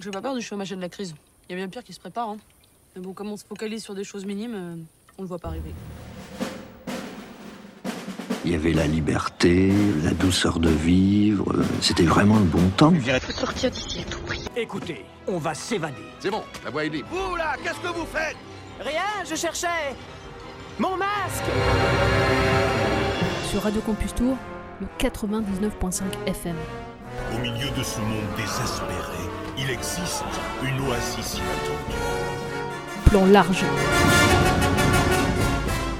J'ai pas peur du chômage et de la crise. Il y a bien pire qui se prépare. Hein. Mais bon, comme on se focalise sur des choses minimes, euh, on le voit pas arriver. Il y avait la liberté, la douceur de vivre. euh, C'était vraiment le bon temps. faut sortir d'ici à tout prix. Écoutez, on va s'évader. C'est bon, la voie est libre. Vous là, qu'est-ce que vous faites? Rien, je cherchais mon masque Sur Radio Campus Tour, le 99.5 FM. Au milieu de ce monde désespéré, il existe une oasis inattendue. Plan large.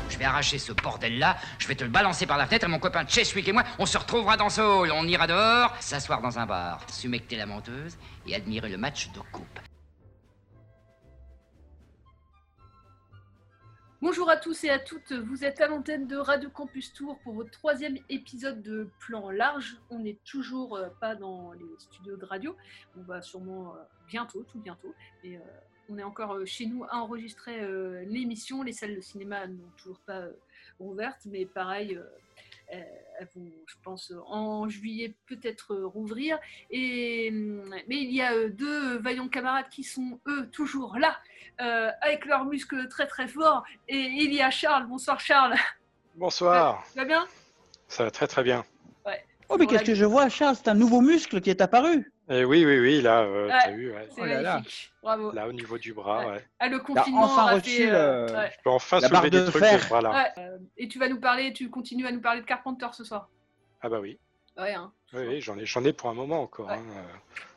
Je vais arracher ce bordel-là, je vais te le balancer par la fenêtre et mon copain Cheswick et moi, on se retrouvera dans ce hall. On ira dehors, s'asseoir dans un bar, sumecter la menteuse et admirer le match de coupe. Bonjour à tous et à toutes, vous êtes à l'antenne de Radio Campus Tour pour votre troisième épisode de Plan Large. On n'est toujours euh, pas dans les studios de radio, on va sûrement euh, bientôt, tout bientôt, et euh, on est encore chez nous à enregistrer l'émission. Les salles de cinéma n'ont toujours pas rouvertes, mais pareil, elles elles vont, je pense, euh, en juillet peut-être euh, rouvrir. Et, hum, mais il y a euh, deux vaillants camarades qui sont, eux, toujours là, euh, avec leurs muscles très très forts. Et il y a Charles. Bonsoir Charles. Bonsoir, Tu vas bien? Ça va très très bien. Oh, mais qu'est-ce que je vois, Charles? C'est un nouveau muscle qui est apparu. Et oui, oui, oui, là, euh, Ouais, t'as vu, ouais. C'est Oh là là. magnifique. Bravo. là au niveau du bras, Ouais. ouais. Ah, le confinement enfin a reçu fait, euh, le- ouais. Je peux enfin La soulever barre des de trucs fer. de ce bras-là. Ouais, euh, et tu vas nous parler, tu continues à nous parler de Carpenter ce soir. Ah bah oui, Ouais, hein. oui, oui, j'en ai, j'en ai pour un moment encore. Ouais. hein, euh,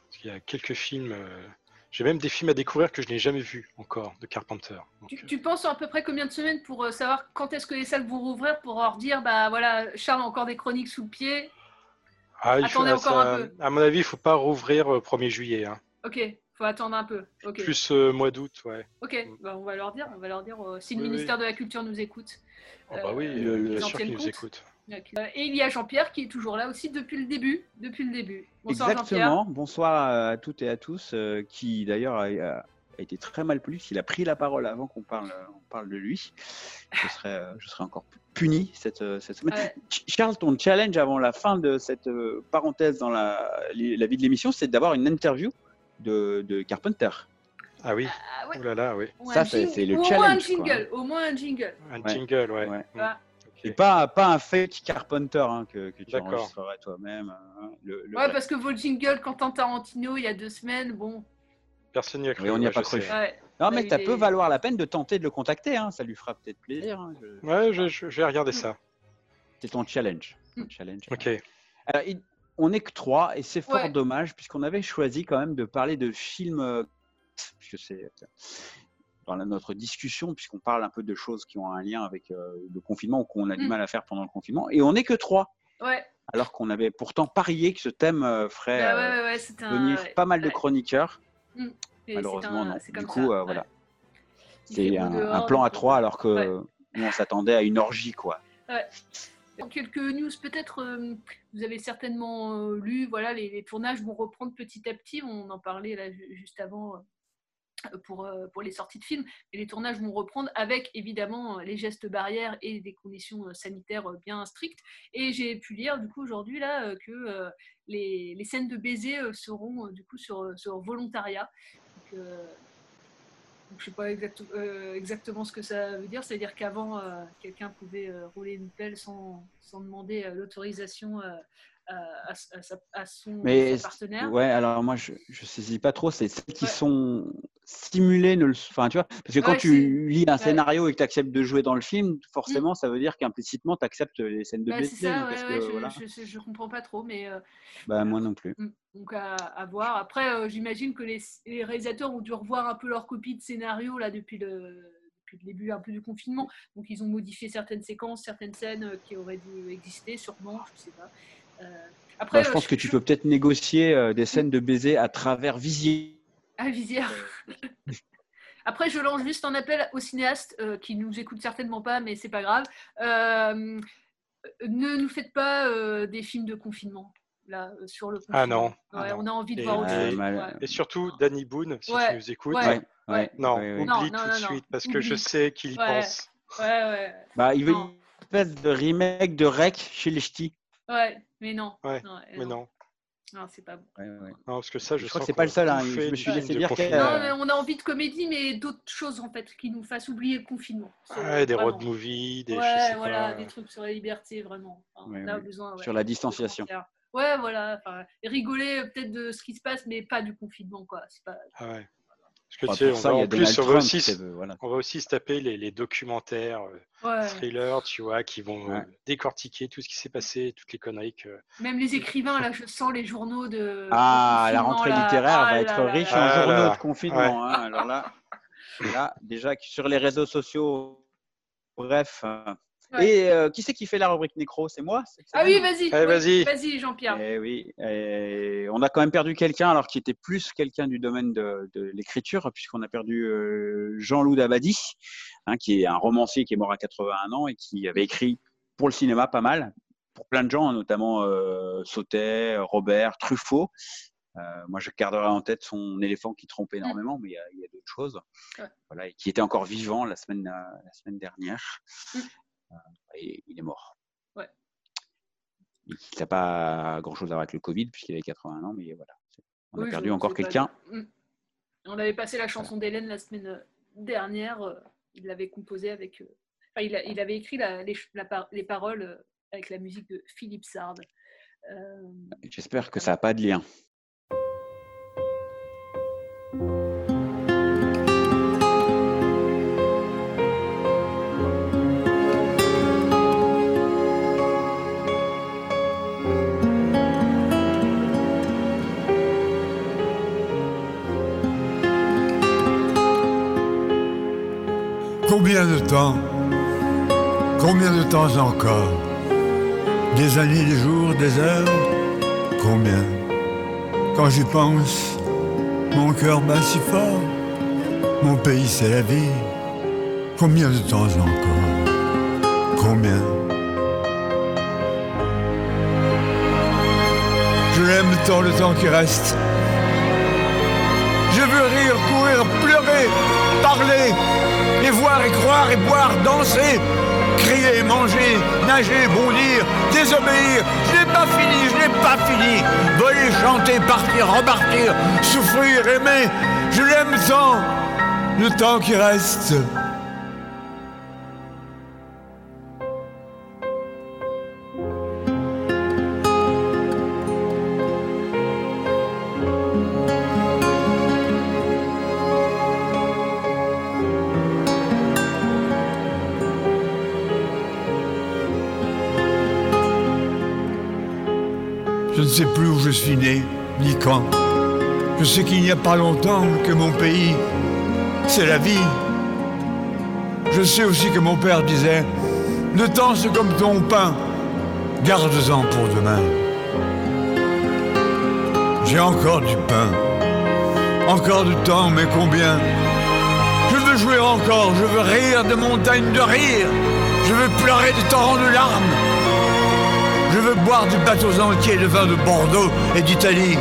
parce qu'il y a quelques films, euh, j'ai même des films à découvrir que je n'ai jamais vus encore de Carpenter. Donc, Tu, euh, tu penses à peu près combien de semaines pour euh, savoir quand est-ce que les salles vont rouvrir pour leur dire bah voilà Charles a encore des chroniques sous le pied. Ah, il faut- attendez ah, encore ça- un peu. À mon avis, il faut pas rouvrir euh, 1er juillet. hein. Ok, faut attendre un peu. Plus euh, mois d'août, ouais. Ok, bah, on va leur dire, on va leur dire euh, si le Oui, oui. ministère de la Culture nous écoute. Oh, bah Euh, oui, le- euh, le- bien en sûr qu'ils nous. Euh, Et il y a Jean-Pierre qui est toujours là aussi depuis le début. Depuis le début. Bonsoir Jean-Pierre. Exactement. Bonsoir à toutes et à tous, euh, qui d'ailleurs a, été très mal poli. Il a pris la parole avant qu'on parle, on parle de lui. Je serais, euh, je serais encore puni cette, euh, cette semaine. Ouais. Ch- Charles, ton challenge avant la fin de cette euh, parenthèse dans la, la vie de l'émission, c'est d'avoir une interview de, de Carpenter. Ah oui, Ah ouais. oh là là, oui. Ou Ça, c'est- le ou Au moins un challenge, quoi. jingle. Au moins un jingle. Un Ouais. jingle, ouais. Et pas, pas un fake Carpenter hein, que, que tu enregistrerais toi-même. hein, Ouais, vrai. parce que vos jingles, Quentin Tarantino, il y a deux semaines, bon. Personne n'y a cru. Oui, on n'y a pas cru. Ouais. Non, mais ça est- peut valoir la peine de tenter de le contacter. hein, Ça lui fera peut-être plaisir. hein, je- Ouais, je, je- je vais regarder ça. C'est ton challenge. Mm. Ton challenge. Ok. Alors, il- on n'est que trois et c'est fort Ouais. dommage puisqu'on avait choisi quand même de parler de films, puisque c'est dans notre discussion, puisqu'on parle un peu de choses qui ont un lien avec euh, le confinement ou qu'on a du Mm. mal à faire pendant le confinement. Et on n'est que trois, Ouais. alors qu'on avait pourtant parié que ce thème euh, ferait Bah euh, ouais, ouais, ouais, c'était un. venir pas mal de Ouais. chroniqueurs. Malheureusement, un- non. Du comme coup, ça, euh, ouais. voilà. Il fait C'est un, dehors, un plan à trois, alors que ouais. nous, on s'attendait à une orgie, quoi. Quelques news, peut-être, euh, vous avez certainement euh, lu, voilà, les, les tournages vont reprendre petit à petit. On en parlait là ju- juste avant euh, pour, euh, pour les sorties de films. Et les tournages vont reprendre avec évidemment euh, les gestes barrières et des conditions euh, sanitaires bien strictes. Et j'ai pu lire du coup aujourd'hui là que les, les scènes de baiser seront du coup sur, sur volontariat. Je sais pas exact- exactement ce que ça veut dire. C'est-à-dire qu'avant, quelqu'un pouvait rouler une pelle sans, sans demander l'autorisation à, à- à sa- à son Mais sa partenaire. ouais, alors moi je, je saisis pas trop, c'est celles qui sont simulées, ne le, enfin tu vois, parce que quand Ouais, tu lis un scénario et que tu acceptes de jouer dans le film, forcément ça veut dire qu'implicitement tu acceptes les scènes de Bah, que, je, voilà. je, comprends pas trop, mais euh, Bah moi non plus. mm, donc à, à voir. Après, euh, j'imagine que les, les réalisateurs ont dû revoir un peu leur copie de scénario là depuis le, depuis le début un peu du confinement. Donc ils ont modifié certaines séquences, certaines scènes euh, qui auraient dû exister, sûrement, je sais pas. Euh, après, Bah, je euh, pense que tu peux peut-être négocier euh, des scènes de baiser à travers Visier. À visière. Après, je lance juste un appel aux cinéastes euh, qui nous écoutent certainement pas, mais c'est pas grave. Euh, ne nous faites pas euh, des films de confinement là sur le. Ah non. Ouais, Ah non. on a envie de Et- voir autre chose. Ouais. Et surtout, Danny Boone, si Ouais, tu nous écoutes. ouais. Ouais, ouais, Non, ouais, ouais. Non, oublie non, tout non, de non. suite parce que je sais qu'il y Ouais. pense. Ouais, ouais, Bah, il veut Non. une espèce de remake de Rec chez les ch'tis. Ouais, mais non. Ouais, non, Mais non. Ah, c'est pas bon. Ouais, ouais. Non, parce que ça, je, Je crois sens que c'est pas le seul, hein, je me suis laissé dire. Non, mais on a envie de comédie, mais d'autres choses en fait qui nous fassent oublier le confinement. Ouais, des road movies, des je Ouais, sais voilà, pas. des trucs sur la liberté, vraiment. Enfin, Ouais, on a besoin, ouais, Sur la distanciation. Ouais, voilà. enfin, rigoler euh, peut-être de ce qui se passe, mais pas du confinement, quoi. C'est pas. Ah ouais. Parce que Enfin, tu sais, on ça, va, en plus, on aussi, c'est- voilà. on va aussi se taper les, les documentaires, euh, Ouais. thrillers, tu vois, qui vont Ouais. euh, décortiquer tout ce qui s'est passé, toutes les conneries que. Même les écrivains, là, je sens les journaux de. Ah, de la rentrée là. littéraire Ah va là être là riche là en Ah journaux là, de confinement. hein. Alors là, là, déjà que sur les réseaux sociaux, bref. euh, Ouais. Et euh, qui c'est qui fait la rubrique nécro? C'est moi? Ah oui, vas-y. Allez, oui, vas-y. Vas-y, Jean-Pierre. Eh oui, et on a quand même perdu quelqu'un, alors qui était plus quelqu'un du domaine de, de l'écriture, puisqu'on a perdu euh, Jean-Loup Dabadi, hein, qui est un romancier qui est mort à 81 ans et qui avait écrit pour le cinéma pas mal, pour plein de gens, notamment euh, Sautet, Robert, Truffaut. Euh, moi, je garderai en tête son éléphant qui trompe énormément, mais il y a, il y a d'autres choses. Ouais. Voilà, et qui était encore vivant la semaine, la semaine dernière. Mm. Et il est mort. Ouais. Il n'a pas grand-chose à voir avec le Covid, puisqu'il avait 81 ans, mais voilà. On a perdu encore quelqu'un. Mm. On avait passé la chanson d'Hélène la semaine euh, dernière. euh, Il l'avait composée avec. euh, Enfin, il, a- il avait écrit la- les, la paroles avec la musique de Philippe Sard. Euh, J'espère que ça n'a pas de lien. Combien de temps Combien de temps encore Des années, des jours, des heures Combien Quand j'y pense, mon cœur bat si fort. Mon pays, c'est la vie. Combien de temps encore Combien Je l'aime tant le temps qui reste. Je veux rire, courir, pleurer, parler, et voir et croire et boire, danser, crier, manger, nager, bondir, désobéir. Je n'ai pas fini, je n'ai pas fini. Voler, chanter, partir, repartir, souffrir, aimer. Je l'aime tant, le temps qui reste. Suis né, ni quand. Je sais qu'il n'y a pas longtemps que mon pays, c'est la vie. Je sais aussi que mon père disait, le temps c'est comme ton pain, garde-en pour demain. J'ai encore du pain, encore du temps, mais combien? Je veux jouer encore, je veux rire de montagnes de rire, je veux pleurer de torrents de larmes. Je veux boire du bateaux entiers de vin de Bordeaux et d'Italie.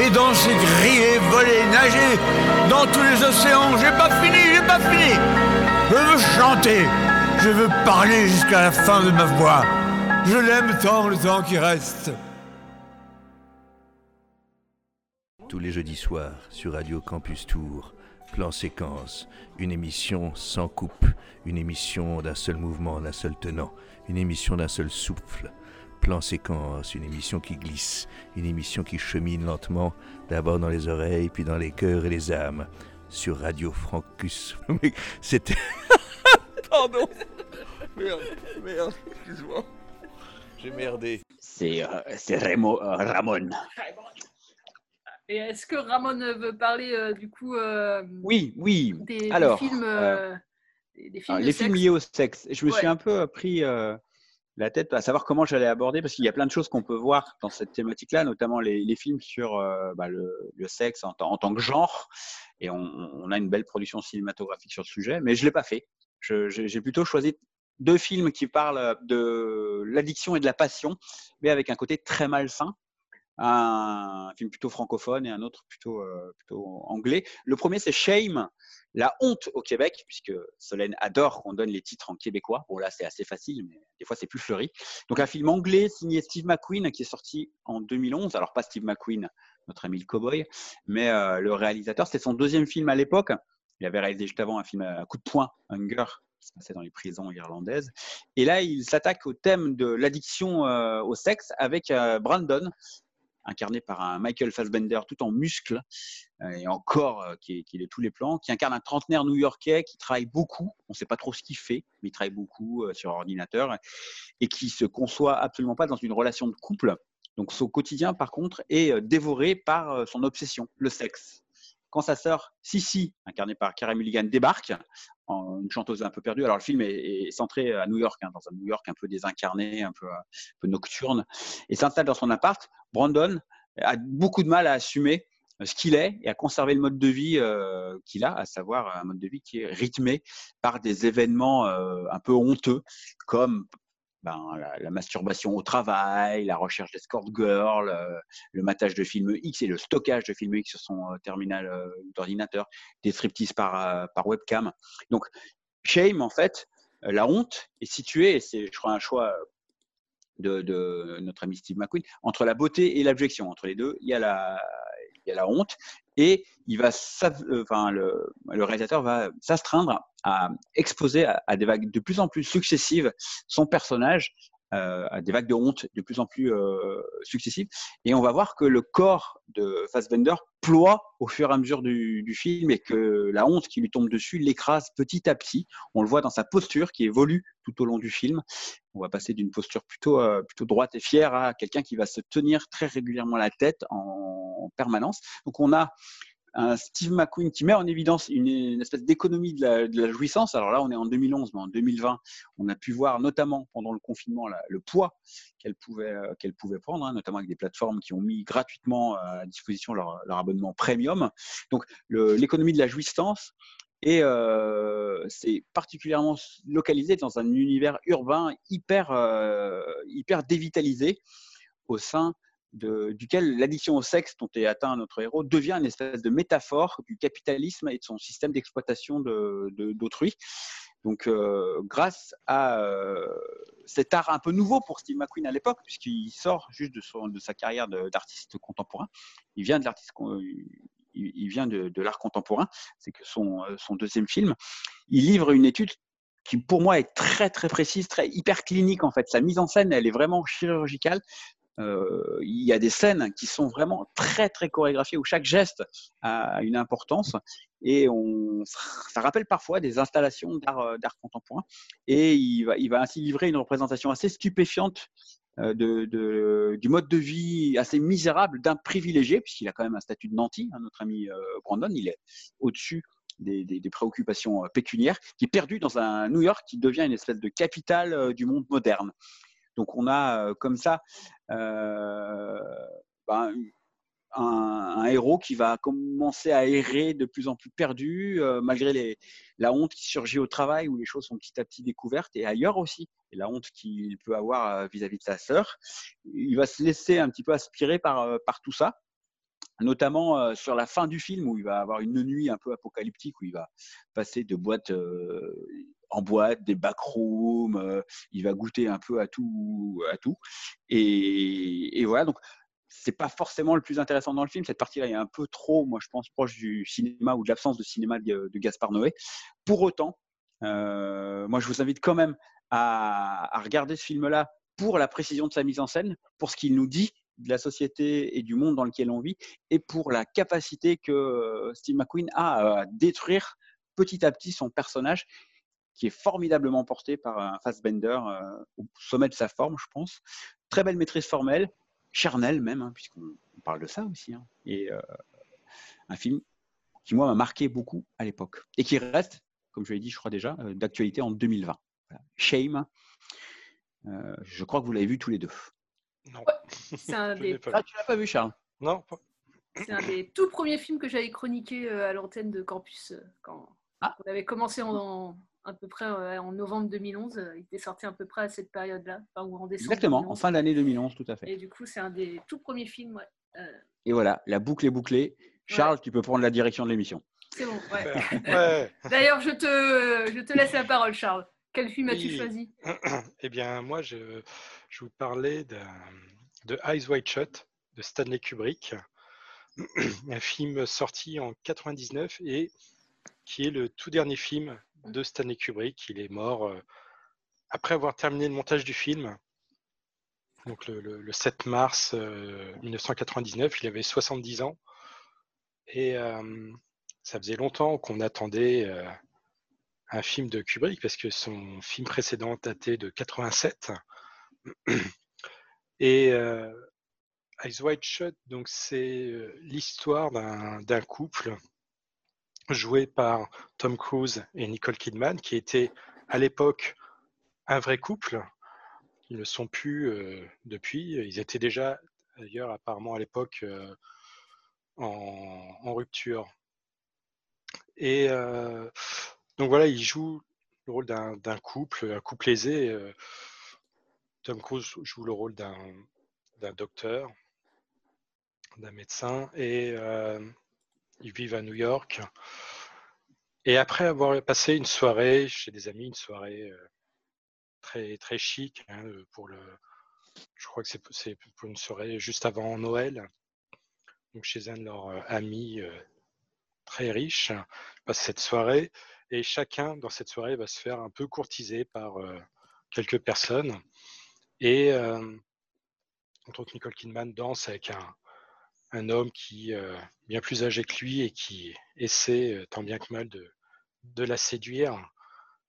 Et danser, griller, voler, nager dans tous les océans. J'ai pas fini, j'ai pas fini. Je veux chanter, je veux parler jusqu'à la fin de ma voix. Je l'aime tant le temps qui reste. Tous les jeudis soirs sur Radio Campus Tour, Plan Séquence, une émission sans coupe, une émission d'un seul mouvement, d'un seul tenant, une émission d'un seul souffle. Plan Séquence, une émission qui glisse, une émission qui chemine lentement, d'abord dans les oreilles, puis dans les cœurs et les âmes, sur Radio Francus. Mais C'était... Pardon Merde, merde, excuse-moi. J'ai merdé. C'est euh, euh, Ramon. Et est-ce que Ramon veut parler euh, du coup euh, Oui, oui. des, films, euh, euh, des, des films Alors, de les films liés au sexe. Je me suis un peu pris euh, la tête à savoir comment j'allais aborder, parce qu'il y a plein de choses qu'on peut voir dans cette thématique-là, notamment les, films sur euh, bah, le, sexe en, tant- que genre. Et on, on a une belle production cinématographique sur le sujet, mais je ne l'ai pas fait. J'ai plutôt choisi deux films qui parlent de l'addiction et de la passion, mais avec un côté très malsain. Un film plutôt francophone et un autre plutôt, euh, plutôt anglais. Le premier, c'est Shame, la honte au Québec, puisque Solène adore qu'on donne les titres en québécois. Bon, là, c'est assez facile, mais des fois, c'est plus fleuri. Donc, un film anglais signé Steve McQueen qui est sorti en 2011. Alors, pas Steve McQueen, notre ami le cowboy, mais euh, le réalisateur. C'était son deuxième film à l'époque. Il avait réalisé juste avant un film à coup de poing, Hunger, qui se passait dans les prisons irlandaises. Et là, il s'attaque au thème de l'addiction euh, au sexe avec Brandon, incarné par un Michael Fassbender tout en muscles euh, et en corps euh, qui, est, de tous les plans, qui incarne un trentenaire new-yorkais qui travaille beaucoup. On ne sait pas trop ce qu'il fait, mais il travaille beaucoup euh, sur ordinateur et qui se conçoit absolument pas dans une relation de couple. Donc son quotidien, par contre, est dévoré par son obsession, le sexe quand sa sœur Sissy, incarnée par Carey Mulligan, débarque, en une chanteuse un peu perdue. Alors le film est, centré à New York, hein, dans un New York un peu désincarné, un peu, un peu nocturne, et s'installe dans son appart. Brandon a beaucoup de mal à assumer ce qu'il est et à conserver le mode de vie euh, qu'il a, à savoir un mode de vie qui est rythmé par des événements euh, un peu honteux, comme ben, la, masturbation au travail, la recherche d'escort girl, euh, le matage de films X et le stockage de films X sur son terminal d'ordinateur, des striptease par, par webcam. Donc, shame, en fait, la honte est située, et c'est, je crois, un choix de, notre ami Steve McQueen, entre la beauté et l'abjection. Entre les deux, il y a la, il y a la honte. Et il va, euh, le réalisateur va s'astreindre à exposer à, des vagues de plus en plus successives son personnage euh, à des vagues de honte de plus en plus euh, successives. Et on va voir que le corps de Fassbender ploie au fur et à mesure du, du film et que la honte qui lui tombe dessus l'écrase petit à petit. On le voit dans sa posture qui évolue tout au long du film. On va passer d'une posture plutôt, euh, plutôt droite et fière à quelqu'un qui va se tenir très régulièrement la tête en, en permanence. Donc on a un Steve McQueen qui met en évidence une, espèce d'économie de la, jouissance. Alors là, on est en 2011, mais en 2020, on a pu voir notamment pendant le confinement le poids qu'elle pouvait, euh, qu'elle pouvait prendre, hein, notamment avec des plateformes qui ont mis gratuitement à disposition leur, abonnement premium. Donc l'économie de la jouissance. Et euh, c'est particulièrement localisé dans un univers urbain hyper, euh, hyper dévitalisé au sein duquel l'addiction au sexe dont est atteint notre héros devient une espèce de métaphore du capitalisme et de son système d'exploitation d'autrui. Donc, euh, grâce à euh, cet art un peu nouveau pour Steve McQueen à l'époque, puisqu'il sort juste de, sa carrière d'artiste contemporain, il vient de l'artiste il vient de, l'art contemporain, c'est que son, euh, son deuxième film, il livre une étude qui pour moi est très très précise, très hyper clinique en fait. Sa mise en scène, elle est vraiment chirurgicale. Euh, il y a des scènes qui sont vraiment très très chorégraphiées où chaque geste a une importance. Et on, ça rappelle parfois des installations d'art, euh, contemporain. Et il va, il va ainsi livrer une représentation assez stupéfiante euh, de, du mode de vie assez misérable d'un privilégié, puisqu'il a quand même un statut de nanti, hein, notre ami Brandon, il est au-dessus des, des, préoccupations pécuniaires, qui est perdu dans un New York qui devient une espèce de capitale du monde moderne. Donc on a comme ça euh, ben, un, héros qui va commencer à errer de plus en plus perdu, euh, malgré la honte qui surgit au travail, où les choses sont petit à petit découvertes, et ailleurs aussi, et la honte qu'il peut avoir euh, vis-à-vis de sa sœur. Il va se laisser un petit peu aspirer par, par tout ça, notamment sur la fin du film, où il va avoir une nuit un peu apocalyptique, où il va passer de boîte en boîte, des backrooms, euh, il va goûter un peu à tout, à tout. Et, voilà, donc c'est pas forcément le plus intéressant dans le film. Cette partie-là est un peu trop, moi je pense, proche du cinéma ou de l'absence de cinéma de, Gaspard Noé. Pour autant, euh, moi je vous invite quand même à, regarder ce film-là pour la précision de sa mise en scène, pour ce qu'il nous dit de la société et du monde dans lequel on vit, et pour la capacité que euh, Steve McQueen a à détruire petit à petit son personnage qui est formidablement porté par un Fassbender euh, au sommet de sa forme, je pense. Très belle maîtrise formelle, charnelle même, hein, puisqu'on parle de ça aussi. Hein. Et euh, un film qui, moi, m'a marqué beaucoup à l'époque et qui reste, comme je l'ai dit, je crois déjà, euh, d'actualité en 2020. Shame. je crois que vous l'avez vu tous les deux. Non. C'est un des... Ah, tu l'as pas vu, Charles? Non. C'est un des tout premiers films que j'avais chroniqué à l'antenne de Campus quand ah. on avait commencé en, à peu près euh, en novembre 2011. Il était sorti à peu près à cette période-là, enfin, ou en décembre. Exactement, en 2011. fin d'année 2011, tout à fait. Et du coup, c'est un des tout premiers films. ouais. Euh, Et voilà, la boucle est bouclée. Charles, tu peux prendre la direction de l'émission. c'est bon, ouais. Ouais. D'ailleurs, je te, je te laisse la parole, Charles. Quel film as-tu Oui. choisi? Eh bien, moi, je, je vous parlais de Eyes Wide Shut de Stanley Kubrick, un film sorti en 99 et qui est le tout dernier film de Stanley Kubrick. Il est mort euh, après avoir terminé le montage du film. Donc le, le- le 7 mars euh, 1999, il avait 70 ans. Et euh, ça faisait longtemps qu'on attendait euh, un film de Kubrick parce que son film précédent datait de 87. Et euh, Eyes Wide Shut, donc c'est euh, l'histoire d'un couple joué par Tom Cruise et Nicole Kidman, qui était à l'époque un vrai couple. Ils ne sont plus euh, depuis. Ils étaient déjà, d'ailleurs, apparemment à l'époque euh, en, rupture. Et euh, donc voilà, il joue le rôle d'un couple, un couple aisé. Tom Cruise joue le rôle d'un docteur, d'un médecin, et ils vivent à New York. Et après avoir passé une soirée chez des amis, une soirée euh, très très chic hein, euh, pour le, je crois que c'est pour une soirée juste avant Noël, donc chez un de leurs euh, amis très riches, ils passent cette soirée et chacun dans cette soirée va se faire un peu courtiser par quelques personnes. Et entre autres, Nicole Kidman danse avec un, un homme qui euh, bien plus âgé que lui et qui essaie euh, tant bien que mal de, la séduire.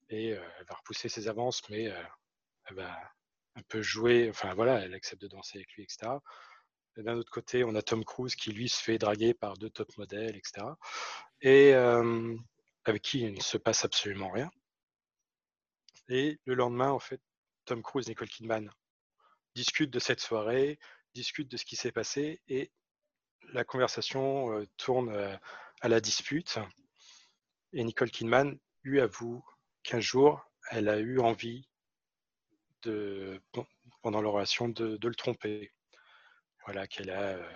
Et euh, elle va repousser ses avances, mais euh, elle va un peu jouer, enfin voilà, elle accepte de danser avec lui, etc. Et D'un autre côté, on a Tom Cruise qui lui se fait draguer par deux top modèles, etc. Et avec qui il ne se passe absolument rien. Et le lendemain, en fait, Tom Cruise Nicole Kidman discutent de cette soirée, discutent de ce qui s'est passé et la conversation euh, tourne euh, à la dispute. Et Nicole Kidman lui avoue qu'un jour, elle a eu envie, de, pendant leur relation, de, le tromper. Voilà, qu'elle a, euh,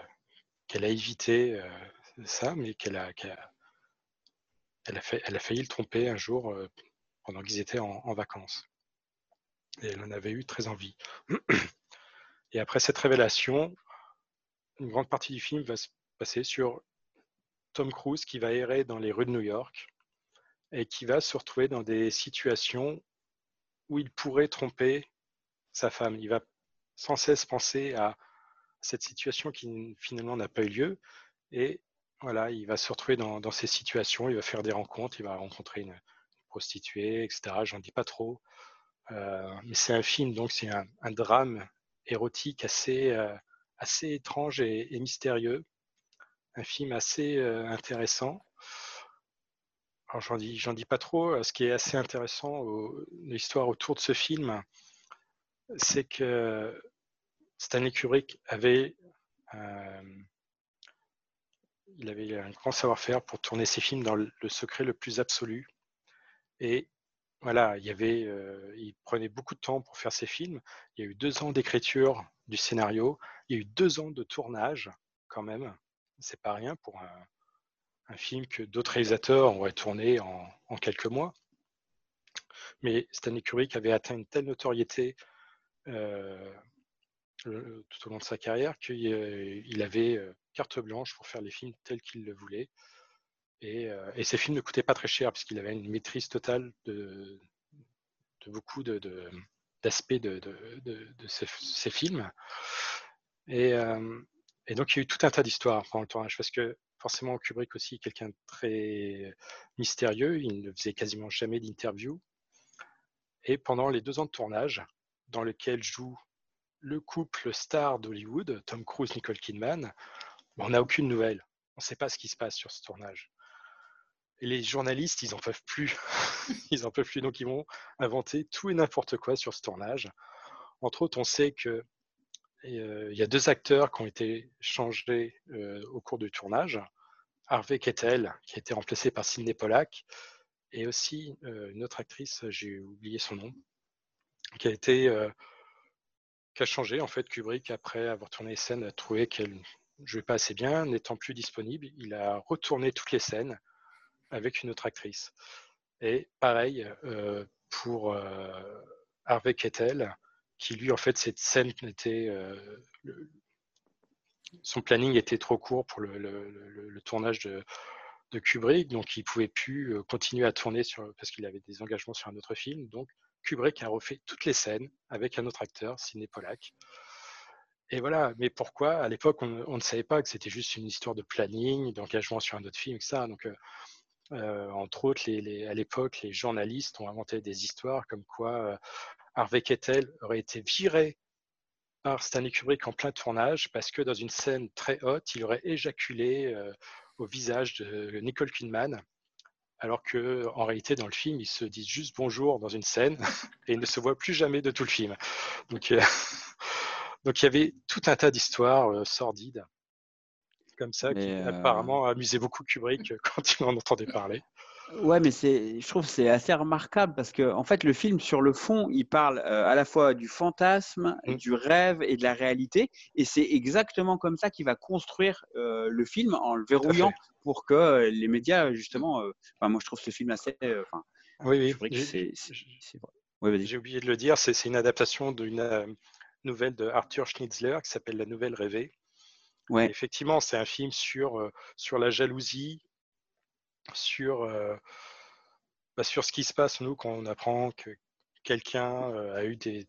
qu'elle a évité ça, mais qu'elle a, a, fait, a failli le tromper un jour pendant qu'ils étaient en, en vacances. Et elle en avait eu très envie. Et après cette révélation, une grande partie du film va se passer sur Tom Cruise qui va errer dans les rues de New York et qui va se retrouver dans des situations où il pourrait tromper sa femme. Il va sans cesse penser à cette situation qui finalement n'a pas eu lieu et voilà, il va se retrouver dans, ces situations, il va faire des rencontres, il va rencontrer une prostituée, etc. J'en dis pas trop. Euh, mais c'est un film, donc c'est un, un drame érotique assez, euh, assez étrange et, mystérieux. Un film assez euh, intéressant. Alors j'en dis, j'en dis pas trop. Ce qui est assez intéressant, au- l'histoire autour de ce film, c'est que Stanley Kubrick avait, euh, il avait un grand savoir-faire pour tourner ses films dans le, le secret le plus absolu. Et voilà, euh, il prenait beaucoup de temps pour faire ses films. Il y a eu deux ans d'écriture du scénario. Il y a eu deux ans de tournage, quand même. C'est pas rien pour un, film que d'autres réalisateurs auraient tourné en, quelques mois. Mais Stanley Kubrick avait atteint une telle notoriété euh, tout au long de sa carrière qu'il euh, avait carte blanche pour faire les films tels qu'il le voulait. Et, euh, et ces films ne coûtaient pas très cher puisqu'il avait une maîtrise totale de, beaucoup d'aspects de, ces, films. Et, euh, et donc il y a eu tout un tas d'histoires pendant le tournage parce que forcément Kubrick aussi est quelqu'un de très mystérieux, il ne faisait quasiment jamais d'interview. Et pendant les deux ans de tournage, dans lequel joue le couple star d'Hollywood, Tom Cruise, Nicole Kidman, on n'a aucune nouvelle. On ne sait pas ce qui se passe sur ce tournage. Les journalistes, ils n'en peuvent plus. ils en peuvent plus. Donc, ils vont inventer tout et n'importe quoi sur ce tournage. Entre autres, on sait que euh, il y a deux acteurs qui ont été changés euh, au cours du tournage. Harvey Keitel, qui a été remplacé par Sidney Pollack, et aussi une autre actrice, j'ai oublié son nom, qui a été qui a changé en fait Kubrick après avoir tourné les scènes a trouvé qu'elle jouait pas assez bien n'étant plus disponible il a retourné toutes les scènes avec une autre actrice. Et pareil pour Harvey Kettel qui lui en fait cette scène était son planning était trop court pour le, tournage de, Kubrick. Donc il pouvait plus continuer à tourner sur parce qu'il avait des engagements sur un autre film. Donc Kubrick a refait toutes les scènes avec un autre acteur, Sidney Pollack. Et voilà, mais pourquoi? À l'époque, on, ne savait pas que c'était juste une histoire de planning, d'engagement sur un autre film, etc. Donc, euh, euh, entre autres, à l'époque, les journalistes ont inventé des histoires comme quoi euh, Harvey Kettel aurait été viré par Stanley Kubrick en plein tournage parce que dans une scène très haute, il aurait éjaculé au visage de Nicole Kidman alors que en réalité dans le film ils se disent juste bonjour dans une scène et ils ne se voient plus jamais de tout le film. Donc, euh, il y avait tout un tas d'histoires euh, sordides comme ça qui euh, apparemment amusaient beaucoup Kubrick quand il en entendait parler. Ouais, mais c'est, je trouve c'est assez remarquable parce que en fait le film sur le fond, il parle à la fois du fantasme, mmh. du rêve et de la réalité, et c'est exactement comme ça qu'il va construire le film en le verrouillant pour que les médias justement. Enfin, moi je trouve ce film assez. Enfin, oui, oui. J'ai oublié de le dire, c'est une adaptation d'une nouvelle de Arthur Schnitzler qui s'appelle La Nouvelle Rêvée. Ouais. effectivement, c'est un film sur, sur la jalousie, sur, bah, sur ce qui se passe, nous, quand on apprend que quelqu'un a eu des,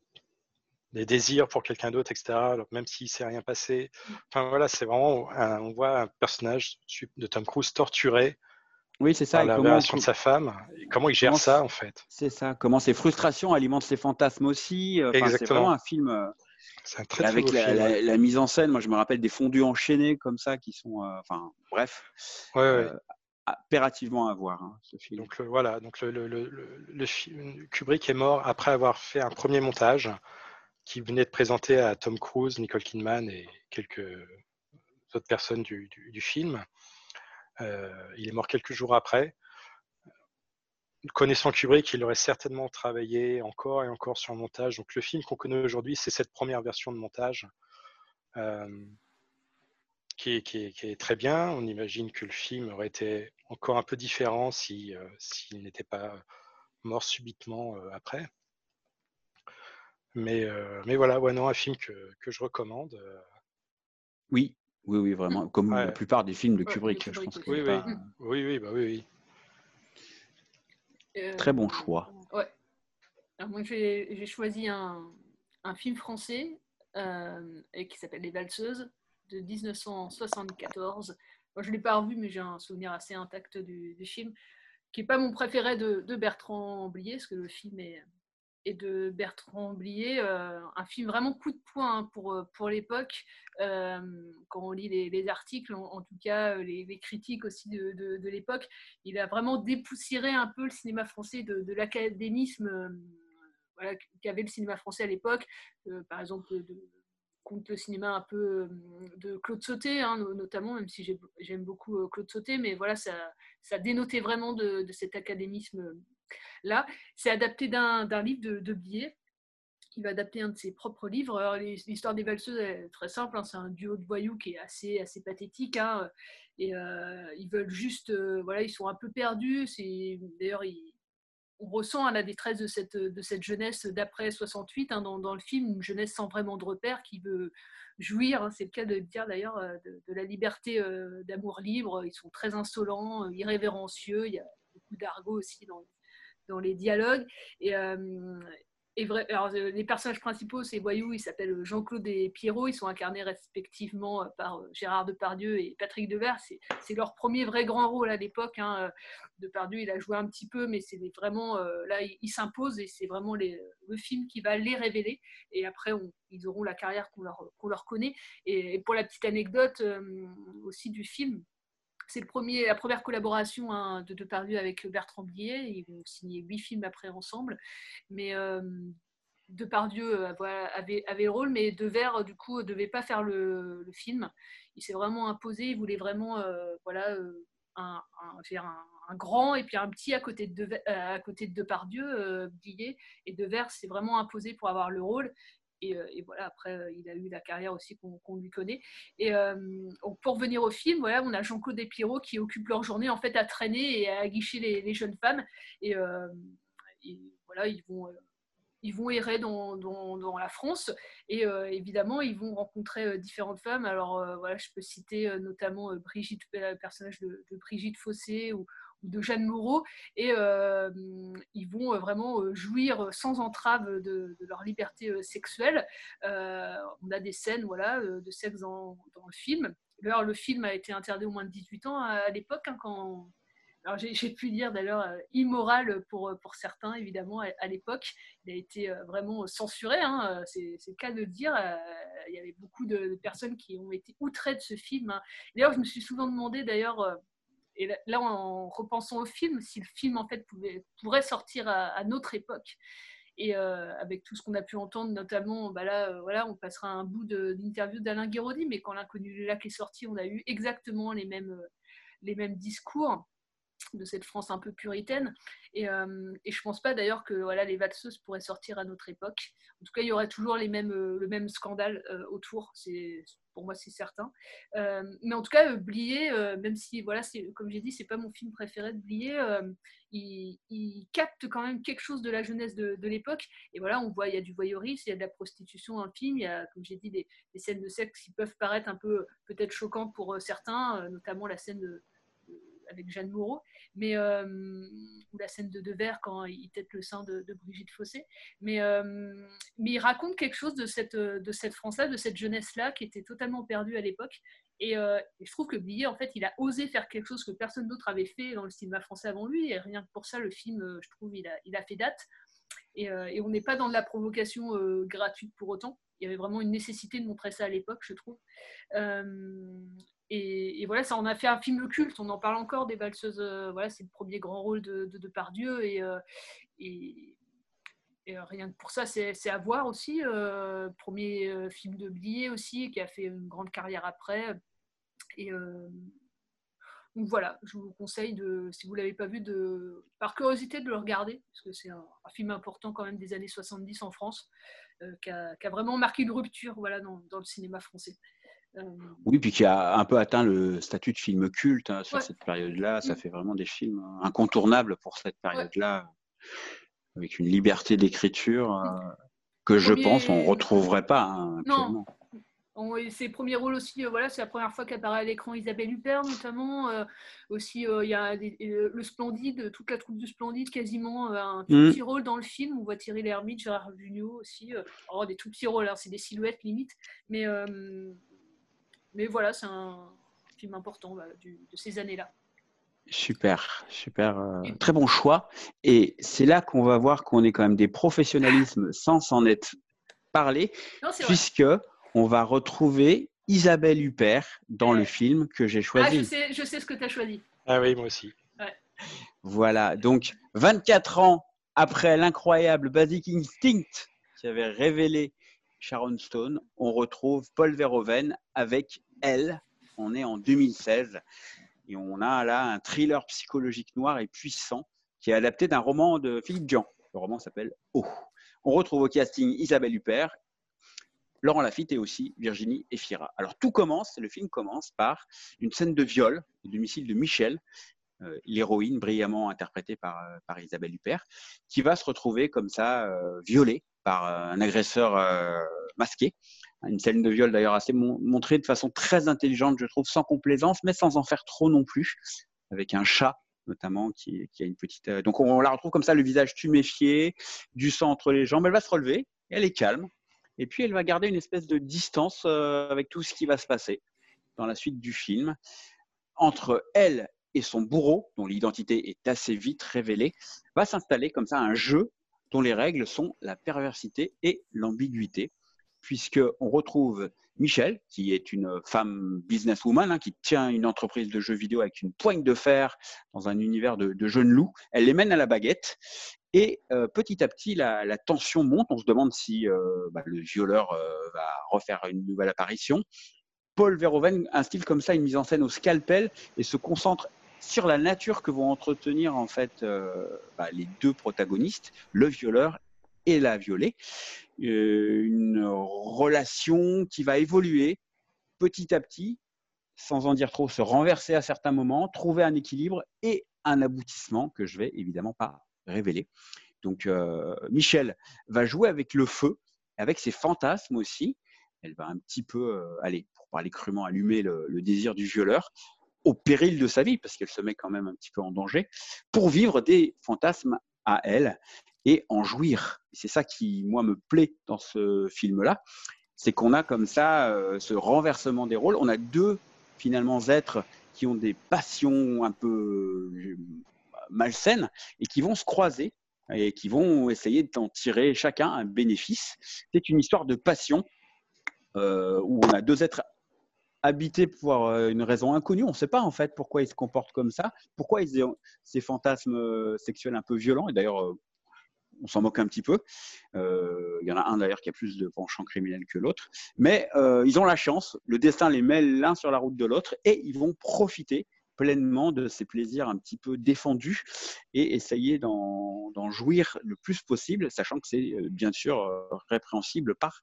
des désirs pour quelqu'un d'autre, etc., même s'il ne s'est rien passé. Enfin voilà, c'est vraiment, on voit un personnage de Tom Cruise torturé. Oui, c'est ça. Par la de sa femme. Et comment il gère ça, en fait? C'est ça. Comment ses frustrations alimentent ses fantasmes aussi. c'est vraiment un film. C'est un très, avec la, la, mise en scène, moi je me rappelle des fondus enchaînés comme ça qui sont, enfin bref, ouais, ouais impérativement à voir hein, ce film. Donc voilà, donc le, le, le, Kubrick est mort après avoir fait un premier montage qui venait de présenter à Tom Cruise, Nicole Kidman et quelques autres personnes du, du, film. Euh, il est mort quelques jours après. Connaissant Kubrick, il aurait certainement travaillé encore et encore sur le montage. Donc le film qu'on connaît aujourd'hui, c'est cette première version de montage. Euh, qui est, très bien. On imagine que le film aurait été encore un peu différent si, euh, s'il n'était pas mort subitement euh, après. Mais, euh, mais voilà, ouais, non, un film que, que je recommande. Oui, oui, oui, vraiment. Comme la plupart des films de Kubrick, je pense. oui, oui. oui, oui, bah oui, oui. Très bon choix. Ouais. Alors moi, j'ai choisi un, un, film français et qui s'appelle Les Valseuses de 1974. Moi, je ne l'ai pas revu, mais j'ai un souvenir assez intact du, film, qui n'est pas mon préféré de, Bertrand Blier, parce que le film est, de Bertrand Blier, euh, un film vraiment coup de poing hein, pour, pour l'époque. Euh, quand on lit les, articles, en, tout cas les, critiques aussi de, de, l'époque, il a vraiment dépoussiéré un peu le cinéma français de, l'académisme euh, qu'avait le cinéma français à l'époque. par exemple, contre le cinéma un peu euh, de Claude Sauté, hein, notamment, même si j'aime beaucoup euh, Claude Sauté, mais voilà, ça, ça dénotait vraiment de, cet académisme-là. C'est adapté d'un livre de, de Billet. Il va adapter un de ses propres livres. L'histoire des valseuses est très simple. Hein, c'est un duo de voyous qui est assez, pathétique. Hein, et euh, ils veulent juste, voilà, ils sont un peu perdus. D'ailleurs, on ressent à la détresse de cette, jeunesse d'après 68 hein, dans, le film, une jeunesse sans vraiment de repère qui veut jouir, hein, c'est le cas de dire d'ailleurs, euh, de, la liberté euh, d'amour libre. Ils sont très insolents, euh, irrévérencieux, il y a beaucoup d'argot aussi dans, dans les dialogues. Et, vrai, alors, euh, les personnages principaux, ces voyous, ils s'appellent Jean-Claude et Pierrot. Ils sont incarnés respectivement euh, par euh, Gérard Depardieu et Patrick Devers. C'est leur premier vrai grand rôle à l'époque. Hein. Depardieu, il a joué un petit peu, mais c'est vraiment là, il, s'impose et c'est vraiment le film qui va les révéler. Et après, ils auront la carrière qu'on leur, connaît. Et, pour la petite anecdote aussi du film, c'est la première collaboration hein, de Depardieu avec Bertrand Blier. Ils vont signer huit films après ensemble. Mais euh, Depardieu euh, avait, avait, le rôle, mais Devers, du coup, ne devait pas faire le, film. Il s'est vraiment imposé. Il voulait vraiment euh, voilà, un, un, grand et puis un petit à côté de, de à côté de Depardieu, euh, Billet, et Devers s'est vraiment imposé pour avoir le rôle. Et, et, voilà, après, il a eu la carrière aussi qu'on lui connaît. Et pour venir au film, voilà, on a Jean-Claude Espiro qui occupe leur journée en fait à traîner et à aguicher les, jeunes femmes. Et, voilà, ils vont ils vont errer dans, la France et euh, évidemment ils vont rencontrer euh, différentes femmes. Alors euh, voilà, je peux citer notamment Brigitte, le personnage de, Brigitte Fossé de Jeanne Moreau et ils vont vraiment jouir sans entrave de, leur liberté sexuelle. on a des scènes voilà, de sexe dans, le film. D'ailleurs, le film a été interdit au moins de 18 ans à, l'époque hein, quand j'ai pu dire d'ailleurs euh, immoral pour, euh, pour certains, évidemment, à, l'époque. Il a été euh, vraiment censuré, hein, c'est le cas de le dire. Il y avait beaucoup de, personnes qui ont été outrées de ce film. Hein. D'ailleurs, je me suis souvent demandé, d'ailleurs, et là, en repensant au film, si le film en fait pourrait sortir à, notre époque. Et avec tout ce qu'on a pu entendre, notamment, bah là, voilà, on passera un bout d'interview d'Alain Guéraudy, mais quand l'inconnu du lac est sorti, on a eu exactement les mêmes, les mêmes discours de cette France un peu puritaine. Et, euh, et je pense pas d'ailleurs que voilà, les valseuses pourraient sortir à notre époque. En tout cas, il y aurait toujours les mêmes, euh, le même scandale euh, autour. C'est pour moi, c'est certain. mais en tout cas, Blier, même si voilà, comme j'ai dit, c'est pas mon film préféré de Blier, il, il, capte quand même quelque chose de la jeunesse de, de l'époque. Et voilà, on voit, il y a du voyeurisme, il y a de la prostitution dans le film, il y a, comme j'ai dit, des, des, scènes de sexe qui peuvent paraître un peu peut-être choquantes pour certains, notamment la scène de avec Jeanne Moreau, mais, euh, ou la scène de Devers quand il tête le sein de, Brigitte Fossé. Mais, euh, mais il raconte quelque chose de cette, de cette France-là, de cette jeunesse-là qui était totalement perdue à l'époque. Et, euh, je trouve que Blier, en fait, il a osé faire quelque chose que personne d'autre avait fait dans le cinéma français avant lui. Et rien que pour ça, le film, je trouve, il a, il a fait date. Et, et on n'est pas dans de la provocation gratuite pour autant. Il y avait vraiment une nécessité de montrer ça à l'époque, je trouve. Et, voilà, ça en a fait un film culte. On en parle encore des valseuses. Euh, voilà, c'est le premier grand rôle de, de Depardieu. Et, euh, et, rien que pour ça, c'est à voir aussi. Euh, premier film de Blier aussi, qui a fait une grande carrière après. Et donc voilà, je vous conseille, de, si vous ne l'avez pas vu, de, par curiosité de le regarder, parce que c'est un, film important quand même des années 70 en France, qui a, vraiment marqué une rupture voilà, dans le cinéma français. Euh, oui, puis qui a un peu atteint le statut de film culte hein, sur cette période-là. Ça mm. fait vraiment des films incontournables pour cette période-là, avec une liberté d'écriture euh, mm. que je pense on ne retrouverait pas hein, actuellement. ses premiers rôles aussi, euh, voilà, c'est la première fois qu'apparaît à l'écran Isabelle Huppert notamment. aussi, il y a le Splendide, toute la troupe du Splendide, quasiment un tout mm. petit rôle dans le film. On voit Thierry Lhermitte, Gérard Jugnot aussi. Oh, des tout petits rôles, hein, c'est des silhouettes limite. Mais mais voilà, c'est un film important bah, de ces années-là. Super, super, euh, très bon choix. Et c'est là qu'on va voir qu'on est quand même des professionnalismes sans s'en être parlé, puisque on va retrouver Isabelle Huppert dans le film que j'ai choisi. Ah, je sais, je sais ce que tu as choisi. Ah oui, moi aussi. Voilà, donc 24 ans après l'incroyable Basic Instinct qui avait révélé Sharon Stone, on retrouve Paul Verhoeven avec Elle. On est en 2016 et on a là un thriller psychologique noir et puissant qui est adapté d'un roman de Philippe Dian. Le roman s'appelle Oh. On retrouve au casting Isabelle Huppert, Laurent Lafitte et aussi Virginie Efira. Alors tout commence, le film commence par une scène de viol au domicile de Michel, euh, l'héroïne brillamment interprétée par, euh, par Isabelle Huppert, qui va se retrouver comme ça euh, violée par euh, un agresseur euh, masqué. Une scène de viol d'ailleurs assez montrée de façon très intelligente, je trouve, sans complaisance, mais sans en faire trop non plus, avec un chat notamment qui, a une petite. Euh, donc on, la retrouve comme ça, le visage tuméfié, du sang entre les jambes. Elle va se relever, elle est calme, et puis elle va garder une espèce de distance avec tout ce qui va se passer dans la suite du film entre elle et son bourreau, dont l'identité est assez vite révélée, va s'installer comme ça un jeu dont les règles sont la perversité et l'ambiguïté, puisqu'on retrouve Michel, qui est une femme businesswoman, hein, qui tient une entreprise de jeux vidéo avec une poigne de fer dans un univers de, jeunes loups. Elle les mène à la baguette. Et euh, petit à petit, la, tension monte. On se demande si euh, bah, le violeur euh, va refaire une nouvelle apparition. Paul Verhoeven instille comme ça une mise en scène au scalpel et se concentre sur la nature que vont entretenir en fait euh, bah, les deux protagonistes, le violeur et la violée. Euh, une relation qui va évoluer petit à petit, sans en dire trop, se renverser à certains moments, trouver un équilibre et un aboutissement que je vais évidemment pas révéler. Donc euh, Michel va jouer avec le feu, avec ses fantasmes aussi. Elle va un petit peu, euh, pour parler crûment, allumer le désir du violeur au péril de sa vie, parce qu'elle se met quand même un petit peu en danger, pour vivre des fantasmes à elle et en jouir. C'est ça qui, moi, me plaît dans ce film-là, c'est qu'on a comme ça euh, ce renversement des rôles. On a deux, finalement, êtres qui ont des passions un peu euh, malsaines et qui vont se croiser et qui vont essayer d'en tirer chacun un bénéfice. C'est une histoire de passion euh, où on a deux êtres habités pour euh, une raison inconnue. On ne sait pas en fait pourquoi ils se comportent comme ça, pourquoi ils ont ces fantasmes euh, sexuels un peu violents. Et d'ailleurs, euh, on s'en moque un petit peu. Il y en a un d'ailleurs qui a plus de penchant criminel que l'autre. Mais ils ont la chance, le destin les met l'un sur la route de l'autre et ils vont profiter pleinement de ces plaisirs un petit peu défendus et essayer d'en jouir le plus possible, sachant que c'est bien sûr répréhensible par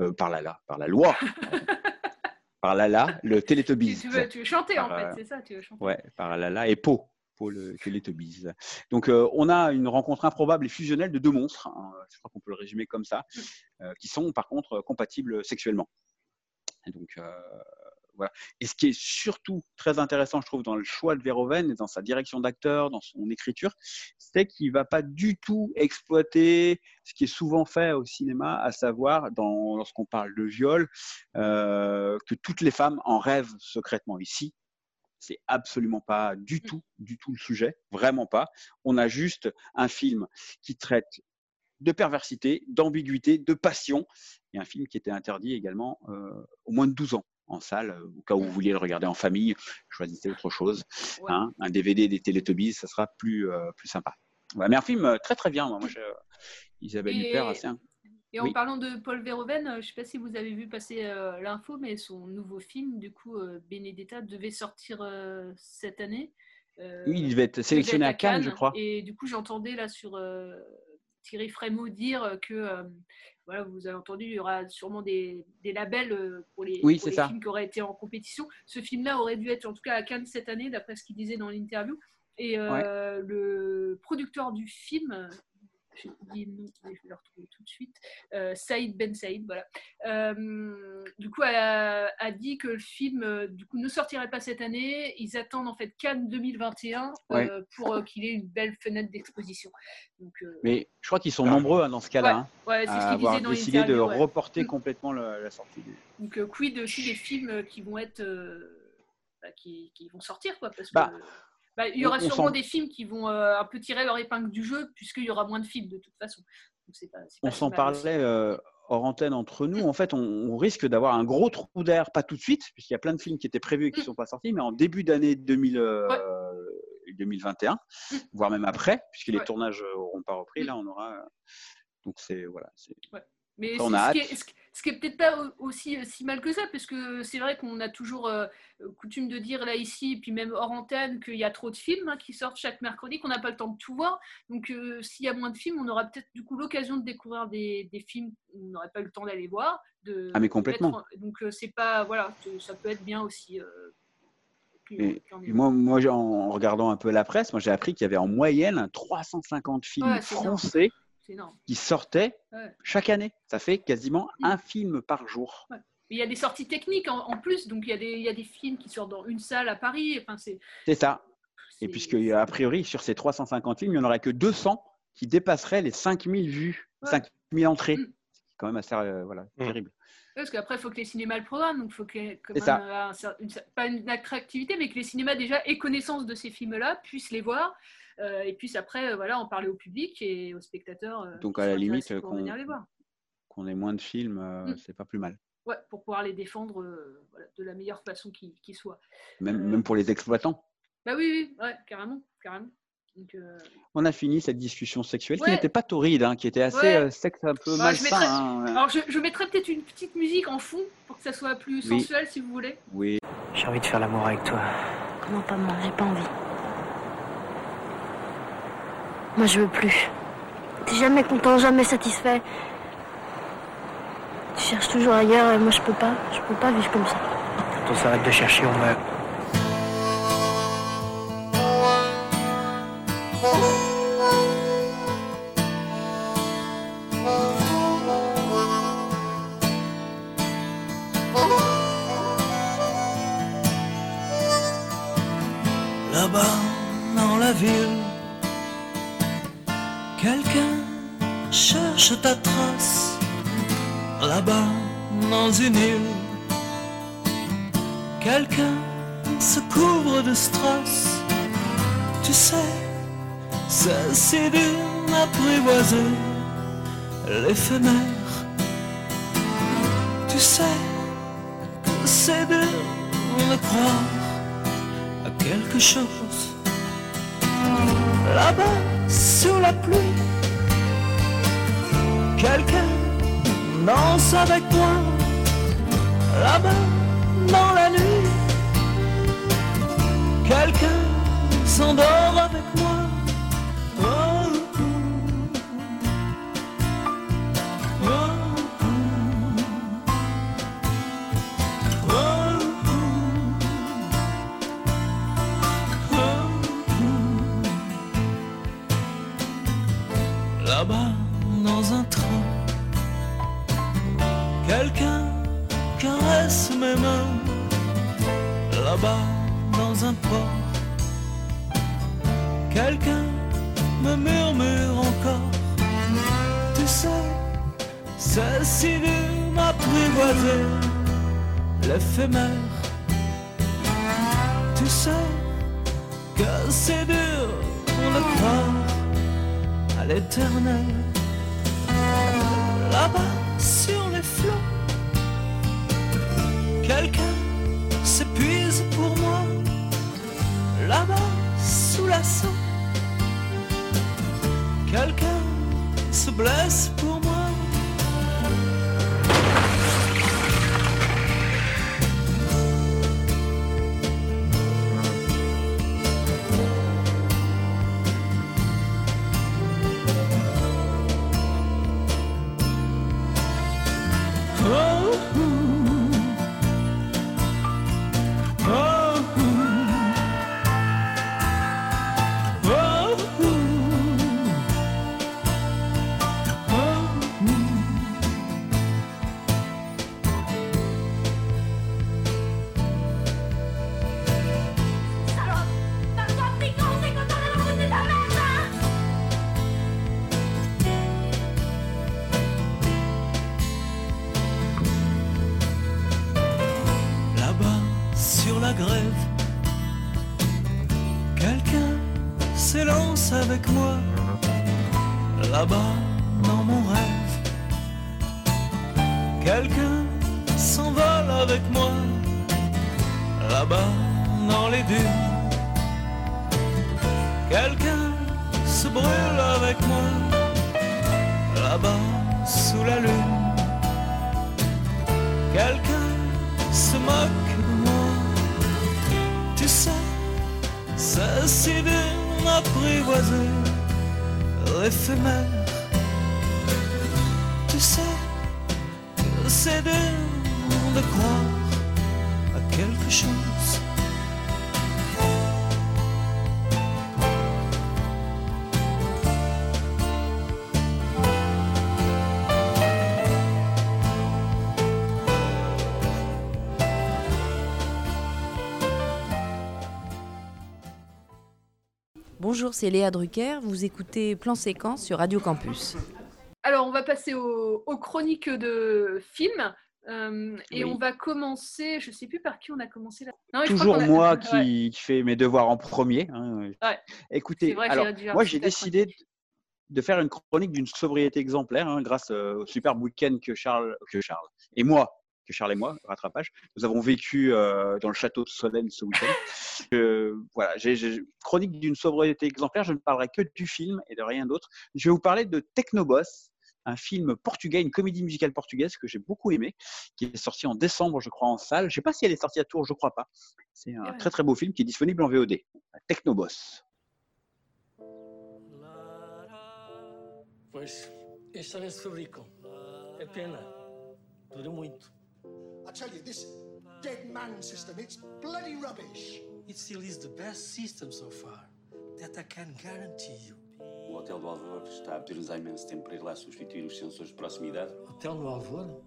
euh, par Lala, par la loi. par Lala, le Tu, Télétobbies. tu veux, tu veux chanter en fait, euh, c'est ça, tu veux chanter. Ouais, par Lala et Po, Po le Télétobbies. Donc euh, on a une rencontre improbable et fusionnelle de deux monstres, hein, je crois qu'on peut le résumer comme ça, euh, qui sont par contre compatibles sexuellement. Et donc euh, voilà. Et ce qui est surtout très intéressant, je trouve, dans le choix de Verhoeven et dans sa direction d'acteur, dans son écriture, c'est qu'il va pas du tout exploiter ce qui est souvent fait au cinéma, à savoir, lorsqu'on parle de viol, euh, que toutes les femmes en rêvent secrètement. Ici, c'est absolument pas du tout, du tout le sujet, vraiment pas. On a juste un film qui traite de perversité, d'ambiguïté, de passion, et un film qui était interdit également euh, au moins de 12 ans en salle, euh, au cas où vous vouliez le regarder en famille, choisissez autre chose. hein. un DVD des Télétobies, ça sera plus, euh, plus sympa. Ouais, mais un film euh, très très bien. Moi, je- Isabelle Et- Huppert, un- Et en Oui. parlant de Paul Verhoeven, je ne sais pas si vous avez vu passer euh, l'info, mais son nouveau film, du coup, euh, Benedetta, devait sortir euh, cette année. Oui, il devait être sélectionné à Cannes, je crois. Et du coup, j'entendais là sur Thierry Frémaux dire que, voilà, vous avez entendu, il y aura sûrement des, des labels euh, pour les, Oui, pour c'est les ça. films qui auraient été en compétition. Ce film-là aurait dû être en tout cas à Cannes cette année, d'après ce qu'il disait dans l'interview. Et euh, le producteur du film, j'ai oublié le nom, mais je vais le retrouver tout de suite, euh, Saïd Ben Saïd, voilà. Euh, du coup, a, a dit que le film euh, du coup, ne sortirait pas cette année. Ils attendent en fait Cannes 2021 euh, Ouais. pour euh, qu'il ait une belle fenêtre d'exposition. Euh, Mais je crois qu'ils sont nombreux hein, dans ce cas-là, Ouais, hein, ouais, c'est ce à avoir dans décidé de reporter Mm. complètement le- la sortie. du- donc euh, quid aussi des films qui vont être euh, bah, qui, qui vont sortir quoi parce que Bah, il y aura on- sûrement des films qui vont euh, un peu tirer leur épingle du jeu puisqu'il y aura moins de films de toute façon. Donc pas, On s'en parlait euh, hors antenne entre nous. En fait, on, on risque d'avoir un gros trou d'air, pas tout de suite, puisqu'il y a plein de films qui étaient prévus et Mm. qui ne sont pas sortis, mais en début d'année 2000, euh, 2021, voire même après, puisque les Mm. Ouais. Mm. tournages n'auront pas repris. Là, on aura. Donc, c'est. Voilà. Ouais. Mais Après, on a ce, qui hâte. est, ce qui- est peut-être pas au- aussi euh, si mal que ça, parce que c'est vrai qu'on a toujours euh, coutume de dire là ici, et puis même hors antenne, qu'il y a trop de films hein, qui sortent chaque mercredi, qu'on n'a pas le temps de tout voir. Donc euh, s'il y a moins de films, on aura peut-être du coup l'occasion de découvrir des, des films où on n'aurait pas eu le temps d'aller voir. De, Ah, mais complètement. donc euh, c'est pas voilà, ça peut être bien aussi. Et moi, moi, en regardant un peu la presse, moi, j'ai appris qu'il y avait en moyenne 350 films Ouais, français énorme. qui sortaient Ouais. chaque année. Ça fait quasiment un film par jour. Ouais. Mais il y a des sorties techniques en, en plus, donc il y, a des, il y a des films qui sortent dans une salle à Paris. Enfin, c'est ça. Et puisque, a priori, sur ces 350 films, il n'y en aurait que 200 qui dépasseraient les 5000 vues, Ouais. 5000 entrées. Mm. C'est quand même assez euh, voilà, Mm. terrible. Parce qu'après, il faut que les cinémas le programment, donc il faut qu'il y ait quand C'est même ça. euh, un une pas une attractivité, mais que les cinémas déjà aient connaissance de ces films-là, puissent les voir, euh, et puissent après euh, voilà, en parler au public et aux spectateurs. euh, Donc, à la limite, qu'on ait moins de films, euh, Mm. c'est pas plus mal. Ouais, pour pouvoir les défendre euh, voilà, de la meilleure façon qui, qui soit. Même, Euh, même pour les exploitants. Bah oui, oui, ouais, carrément, carrément. Donc, euh, On a fini cette discussion sexuelle qui Ouais. n'était pas torride, hein, qui était assez Ouais. euh, sexe, un peu bah, je malsain. mettrais- hein. Alors, je, je mettrais peut-être une petite musique en fond pour que ça soit plus Oui. sensuel, si vous voulez. Oui. J'ai envie de faire l'amour avec toi. Non, pas moi, j'ai pas envie. Moi, je veux plus. T'es jamais content, jamais satisfait. Tu cherches toujours ailleurs et moi, je peux pas. Je peux pas vivre comme ça. Quand on s'arrête de chercher, on meurt. Tu sais c'est dur de croire à quelque chose. Là-bas, sous la pluie, quelqu'un danse avec moi. Là-bas, dans la nuit, quelqu'un s'endort avec moi. Là-bas, dans un port, quelqu'un me murmure encore. Tu sais, c'est si dur m'apprivoiser l'éphémère. Tu sais que c'est dur de croire à l'éternel. Là-bas, sur les flots, quelqu'un Là-bas, sous la sang, quelqu'un se blesse pour moi. Avec moi. Là-bas, dans mon rêve, quelqu'un s'envole avec moi. Là-bas, dans les dunes, quelqu'un se brûle avec moi. Là-bas, sous la lune, quelqu'un se moque de moi. Tu sais, c'est si dur d'apprivoiser l'éphémère. Tu sais c'est dur de croire à quelque chose. Bonjour, c'est Léa Drucker. Vous écoutez Plan Séquence sur Radio Campus. Alors, on va passer aux, aux chroniques de films. euh, et Oui. on va commencer, je sais plus par qui on a commencé là. Non, je crois Toujours a- moi Ouais. qui, qui fais mes devoirs en premier. hein. Ouais. Écoutez, vrai, alors, moi j'ai décidé de- de faire une chronique d'une sobriété exemplaire hein, grâce euh, au superbe week-end que Charles, que Charles et moi, que Charles et moi, rattrapage, nous avons vécu euh, dans le château de Solène ce week-end. Euh, voilà, j'ai j'ai- chronique d'une sobriété exemplaire. Je ne parlerai que du film et de rien d'autre. Je vais vous parler de Technoboss, un film portugais, une comédie musicale portugaise que j'ai beaucoup aimé, qui est sorti en décembre, je crois, en salle. Je sais pas si elle est sortie à Tours, je crois pas. C'est un très très beau film qui est disponible en VOD. Technoboss. Pois, estes também se fabricam. É pena. Dura muito. I tell you, this dead man system, it's bloody rubbish. It still is the best system so far. That I can guarantee you. O Hotel do Alvor está a pedir-nos há imenso tempo para ir lá substituir os sensores de proximidade. Hotel no Alvor?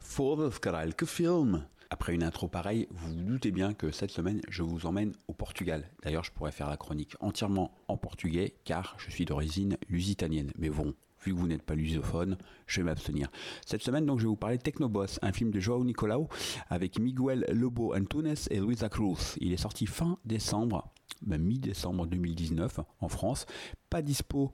Foda-se, caralho, que filme Après une intro pareille, vous vous doutez bien que cette semaine, je vous emmène au Portugal. D'ailleurs, je pourrais faire la chronique entièrement en portugais, car je suis d'origine lusitanienne. Mais bon, vu que vous n'êtes pas lusophone, je vais m'abstenir. Cette semaine, donc, je vais vous parler Technoboss, un film de Joao Nicolau avec Miguel Lobo Antunes et Luisa Cruz. Il est sorti fin décembre, ben, mi-décembre 2019 en France. Pas dispo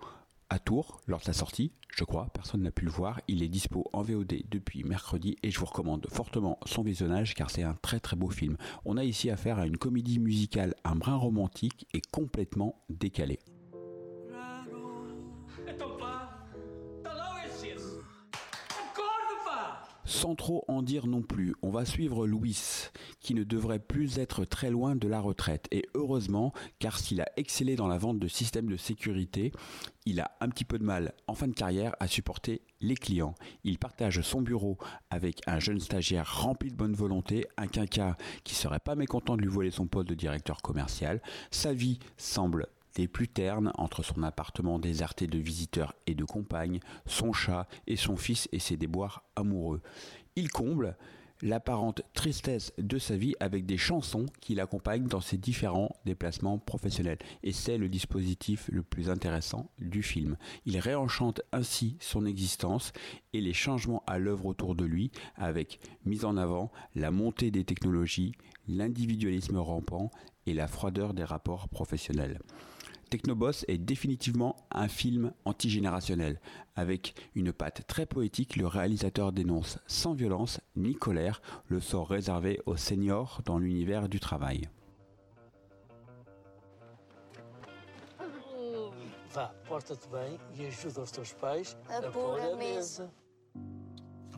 à Tours lors de sa sortie, je crois, personne n'a pu le voir. Il est dispo en VOD depuis mercredi et je vous recommande fortement son visionnage car c'est un très très beau film. On a ici affaire à une comédie musicale, un brin romantique et complètement décalé. Sans trop en dire non plus, on va suivre Louis, qui ne devrait plus être très loin de la retraite. Et heureusement, car s'il a excellé dans la vente de systèmes de sécurité, il a un petit peu de mal en fin de carrière à supporter les clients. Il partage son bureau avec un jeune stagiaire rempli de bonne volonté, un quinca qui serait pas mécontent de lui voler son poste de directeur commercial. Sa vie semble des plus ternes entre son appartement déserté de visiteurs et de compagnes, son chat et son fils et ses déboires amoureux. Il comble l'apparente tristesse de sa vie avec des chansons qui l'accompagnent dans ses différents déplacements professionnels. Et c'est le dispositif le plus intéressant du film. Il réenchante ainsi son existence et les changements à l'œuvre autour de lui avec mise en avant la montée des technologies, l'individualisme rampant et la froideur des rapports professionnels. Technoboss est définitivement un film antigénérationnel. Avec une patte très poétique, le réalisateur dénonce sans violence ni colère le sort réservé aux seniors dans l'univers du travail. Vá, porta-te bem e ajuda os teus pais A a pôr pôr a a mesa.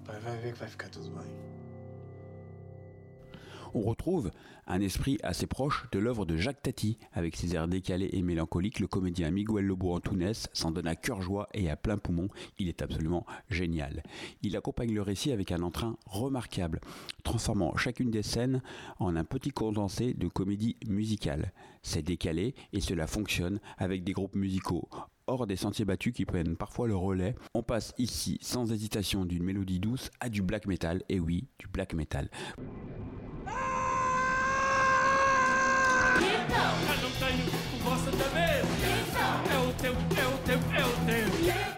Pai, vai ver que vai ficar tudo bem. On retrouve un esprit assez proche de l'œuvre de Jacques Tati. Avec ses airs décalés et mélancoliques, le comédien Miguel Lobo Antunes s'en donne à cœur joie et à plein poumon. Il est absolument génial. Il accompagne le récit avec un entrain remarquable, transformant chacune des scènes en un petit condensé de comédie musicale. C'est décalé et cela fonctionne avec des groupes musicaux hors des sentiers battus qui prennent parfois le relais. On passe ici sans hésitation d'une mélodie douce à du black metal, et oui, du black metal. Eu não tenho o vosso da mesa. É o teu, é o teu, é o teu.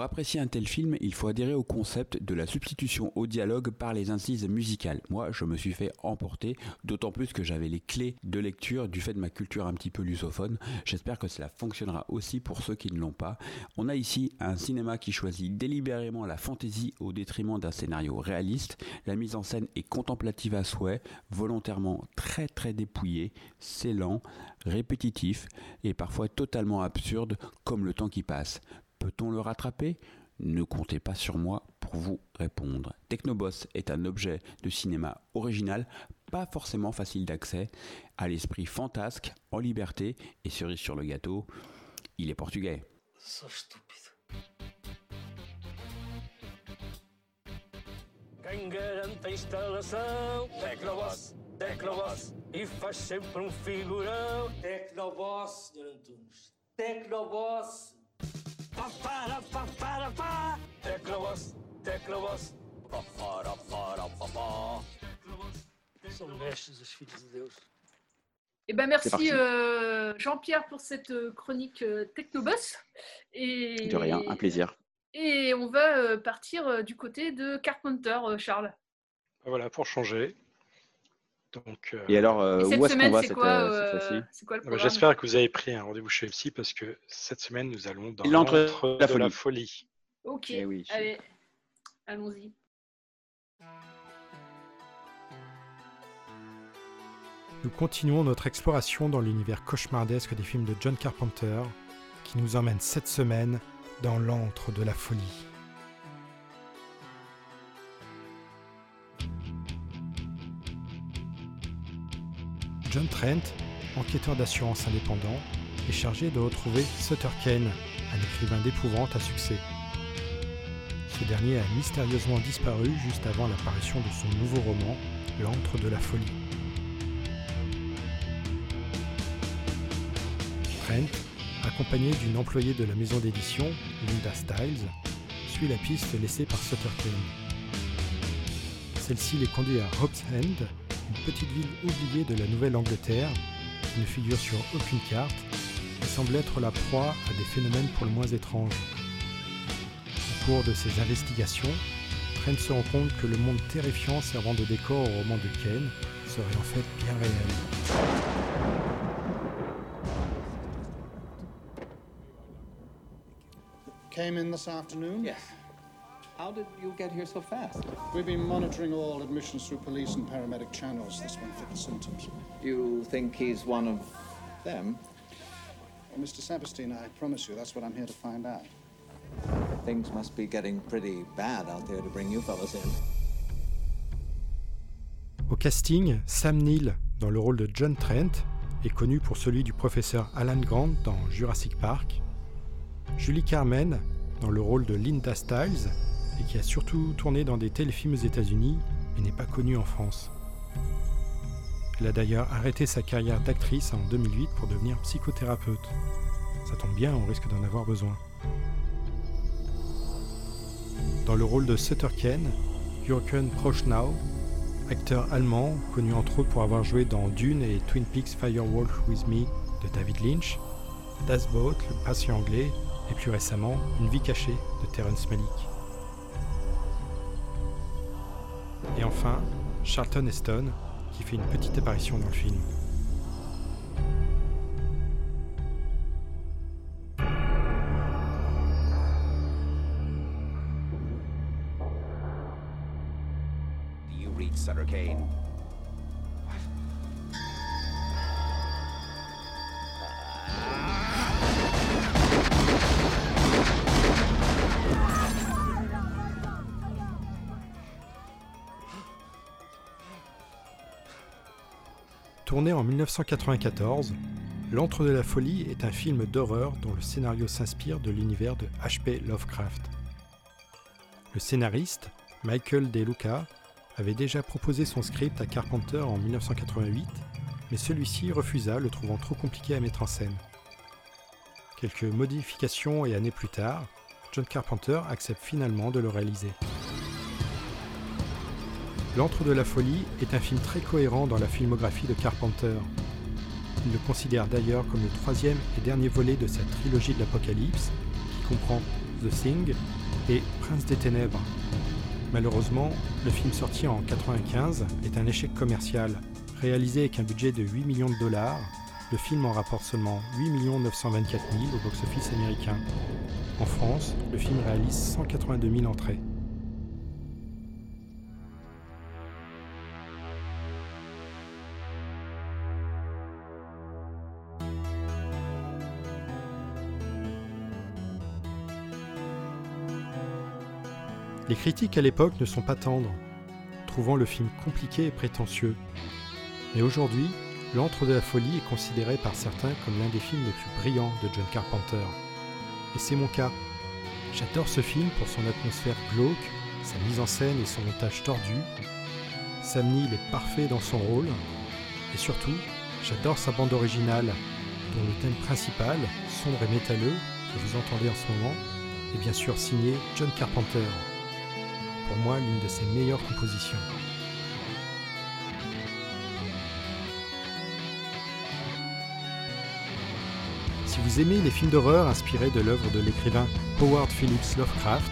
Pour apprécier un tel film, il faut adhérer au concept de la substitution au dialogue par les incises musicales. Moi, je me suis fait emporter, d'autant plus que j'avais les clés de lecture du fait de ma culture un petit peu lusophone. J'espère que cela fonctionnera aussi pour ceux qui ne l'ont pas. On a ici un cinéma qui choisit délibérément la fantaisie au détriment d'un scénario réaliste. La mise en scène est contemplative à souhait, volontairement très très dépouillée, c'est lent, répétitif et parfois totalement absurde comme le temps qui passe. Peut-on le rattraper? Ne comptez pas sur moi pour vous répondre. Technoboss est un objet de cinéma original, pas forcément facile d'accès, à l'esprit fantasque, en liberté, et cerise sur le gâteau, il est portugais. Pá, para, pá, para, pá. Tecnoboss, Tecnoboss. Pá, para, para, pá, pá. Tecnoboss. São mestres, os filhos de Deus. Eh ben merci euh, Jean-Pierre pour cette euh, chronique euh, Technoboss. Et, De rien, un plaisir. Et on va partir du côté de Carpenter, Charles. Voilà, pour changer. Donc, euh, Et alors, euh, Et cette où est-ce qu'on va cette, euh, cette fois-ci? le bah, J'espère que vous avez pris un rendez-vous chez MC parce que cette semaine, nous allons dans L'antre l'antre de la folie. folie. Ok, Eh oui. allez, allons-y. Nous continuons notre exploration dans l'univers cauchemardesque des films de John Carpenter, qui nous emmène cette semaine dans l'antre de la folie. John Trent, enquêteur d'assurance indépendant, est chargé de retrouver Sutter Kane, un écrivain d'épouvante à succès. Ce dernier a mystérieusement disparu juste avant l'apparition de son nouveau roman, L'antre de la folie. Trent, accompagné d'une employée de la maison d'édition, Linda Stiles, suit la piste laissée par Sutter Kane. Celle-ci les conduit à Hobbs End, une petite ville oubliée de la Nouvelle-Angleterre, qui ne figure sur aucune carte et semble être la proie à des phénomènes pour le moins étranges. Au cours de ses investigations, Trent se rend compte que le monde terrifiant servant de décor au roman de Kane serait en fait bien réel. Came in this afternoon? Yes. How did you get here so fast? We've been monitoring all admissions through police and paramedic channels. This one fit the symptoms. You think he's one of them? Well, Mr. Saperstein, I promise you that's what I'm here to find out. Things must be getting pretty bad out there to bring you fellas in. Au casting, Sam Neill, dans le rôle de John Trent, est connu pour celui du professeur Alan Grant dans Jurassic Park. Julie Carmen, dans le rôle de Linda Stiles, et qui a surtout tourné dans des téléfilms aux États-Unis et n'est pas connue en France. Elle a d'ailleurs arrêté sa carrière d'actrice en 2008 pour devenir psychothérapeute. Ça tombe bien, on risque d'en avoir besoin. Dans le rôle de Sutter Kane, Jürgen Prochnow, acteur allemand connu entre autres pour avoir joué dans Dune et Twin Peaks Firewalk With Me de David Lynch, Das Boot, le patient anglais, et plus récemment Une vie cachée de Terrence Malick. Et enfin, Charlton Heston, qui fait une petite apparition dans le film. Sutter Kane. Tourné en 1994, L'Antre de la Folie est un film d'horreur dont le scénario s'inspire de l'univers de H.P. Lovecraft. Le scénariste, Michael De Luca, avait déjà proposé son script à Carpenter en 1988, mais celui-ci refusa, le trouvant trop compliqué à mettre en scène. Quelques modifications et années plus tard, John Carpenter accepte finalement de le réaliser. L'Antre de la Folie est un film très cohérent dans la filmographie de Carpenter. Il le considère d'ailleurs comme le troisième et dernier volet de sa trilogie de l'Apocalypse, qui comprend The Thing et Prince des Ténèbres. Malheureusement, le film sorti en 1995 est un échec commercial. Réalisé avec un budget de 8 millions de dollars, le film en rapporte seulement 8 924 000 au box-office américain. En France, le film réalise 182 000 entrées. Les critiques à l'époque ne sont pas tendres, trouvant le film compliqué et prétentieux. Mais aujourd'hui, L'Antre de la Folie est considéré par certains comme l'un des films les plus brillants de John Carpenter. Et c'est mon cas. J'adore ce film pour son atmosphère glauque, sa mise en scène et son montage tordu. Sam Neill est parfait dans son rôle. Et surtout, j'adore sa bande originale, dont le thème principal, sombre et métalleux, que vous entendez en ce moment, est bien sûr signé John Carpenter moi l'une de ses meilleures compositions. Si vous aimez les films d'horreur inspirés de l'œuvre de l'écrivain Howard Phillips Lovecraft,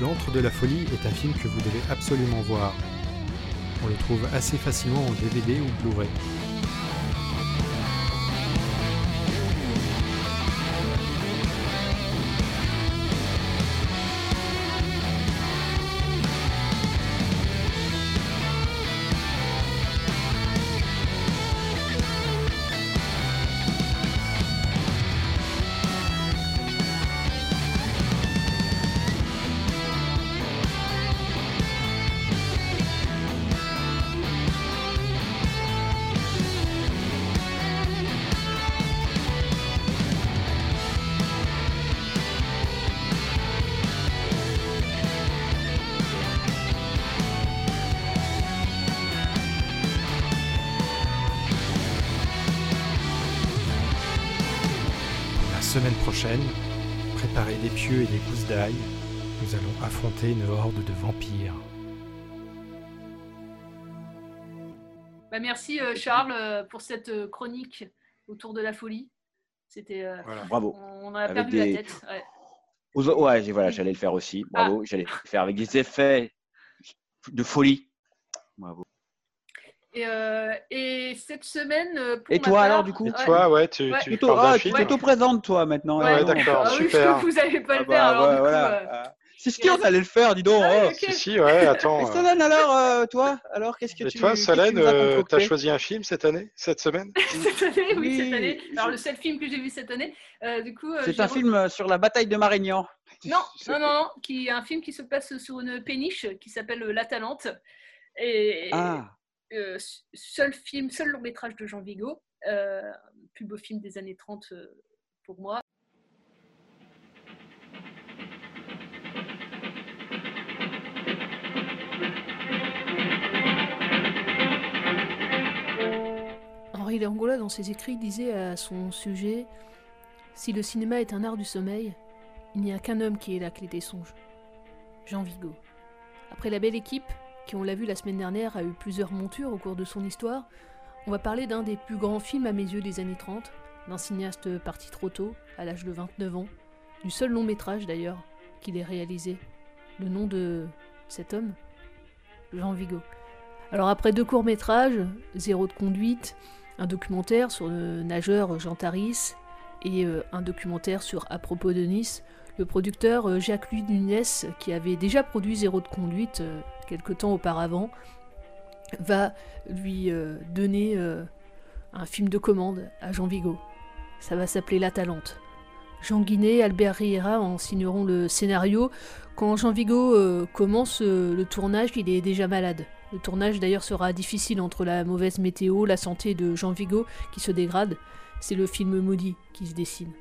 L'Antre de la Folie est un film que vous devez absolument voir. On le trouve assez facilement en DVD ou Blu-ray. Pieux et des gousses d'ail. Nous allons affronter une horde de vampires. Bah, merci euh, Charles euh, pour cette euh, chronique autour de la folie. C'était. Bravo. On a Avec perdu des- la tête. ouais. Voilà, j'allais le faire aussi. Bravo. J'allais le faire avec des effets de folie. Bravo. Et, euh, et cette semaine. euh, pour Et ma toi part- alors, du coup Et toi, ouais, tu, tu Tu ah, tu film t'auto-présentes, toi, maintenant. Ouais, alors. d'accord, Ah oui, super. vous n'allez pas Ah le bah, faire. alors, ouais, du coup, voilà. euh, Ah. Si, si, on allait le faire, dis donc. Ah oui, oh. ok. Si, si, ouais, attends. Et euh. Solène, alors, euh, toi Alors, qu'est-ce que Et tu toi, tu Solène, nous as euh, choisi un film cette année, cette semaine? Cette année, oui, Oui, cette année. Alors, le seul film que j'ai vu cette année, euh, du coup. euh, C'est un film euh, sur la bataille de Marignan. Non, non, non, non, qui est un film qui se passe sur une péniche qui s'appelle La Talente. Et Ah. Euh, seul film, seul long métrage de Jean Vigo, euh, plus beau film des années 30 euh, pour moi. Henri Langola, dans ses écrits, disait à son sujet Si le cinéma est un art du sommeil, il n'y a qu'un homme qui ait la clé des songes. Jean Vigo. Après La Belle Équipe, qui on l'a vu la semaine dernière, a eu plusieurs montures au cours de son histoire, on va parler d'un des plus grands films à mes yeux des années 30, d'un cinéaste parti trop tôt, à l'âge de 29 ans, du seul long métrage d'ailleurs qu'il ait réalisé. Le nom de cet homme? Jean Vigo. Alors après deux courts-métrages, Zéro de conduite, un documentaire sur le nageur Jean Taris et euh, un documentaire sur À propos de Nice, le producteur euh, Jacques-Louis Nunes, qui avait déjà produit Zéro de conduite euh, quelque temps auparavant, va lui euh, donner un film de commande à Jean Vigo. Ça va s'appeler La Talente. Jean Guinet, Albert Riera en signeront le scénario. Quand Jean Vigo commence le tournage, il est déjà malade. Le tournage d'ailleurs sera difficile entre la mauvaise météo, la santé de Jean Vigo qui se dégrade. C'est le film maudit qui se dessine.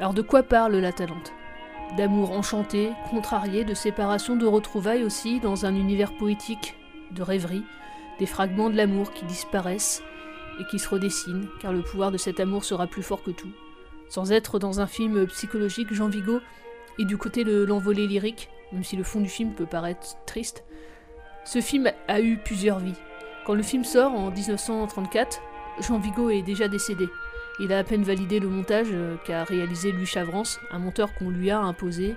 Alors de quoi parle La Talente? D'amour enchanté, contrarié, de séparation, de retrouvailles aussi dans un univers poétique, de rêverie, des fragments de l'amour qui disparaissent et qui se redessinent, car le pouvoir de cet amour sera plus fort que tout. Sans être dans un film psychologique, Jean Vigo est du côté de l'envolée lyrique, même si le fond du film peut paraître triste. Ce film a eu plusieurs vies. Quand le film sort en 1934, Jean Vigo est déjà décédé. Il a à peine validé le montage euh, qu'a réalisé Louis Chavrance, un monteur qu'on lui a imposé.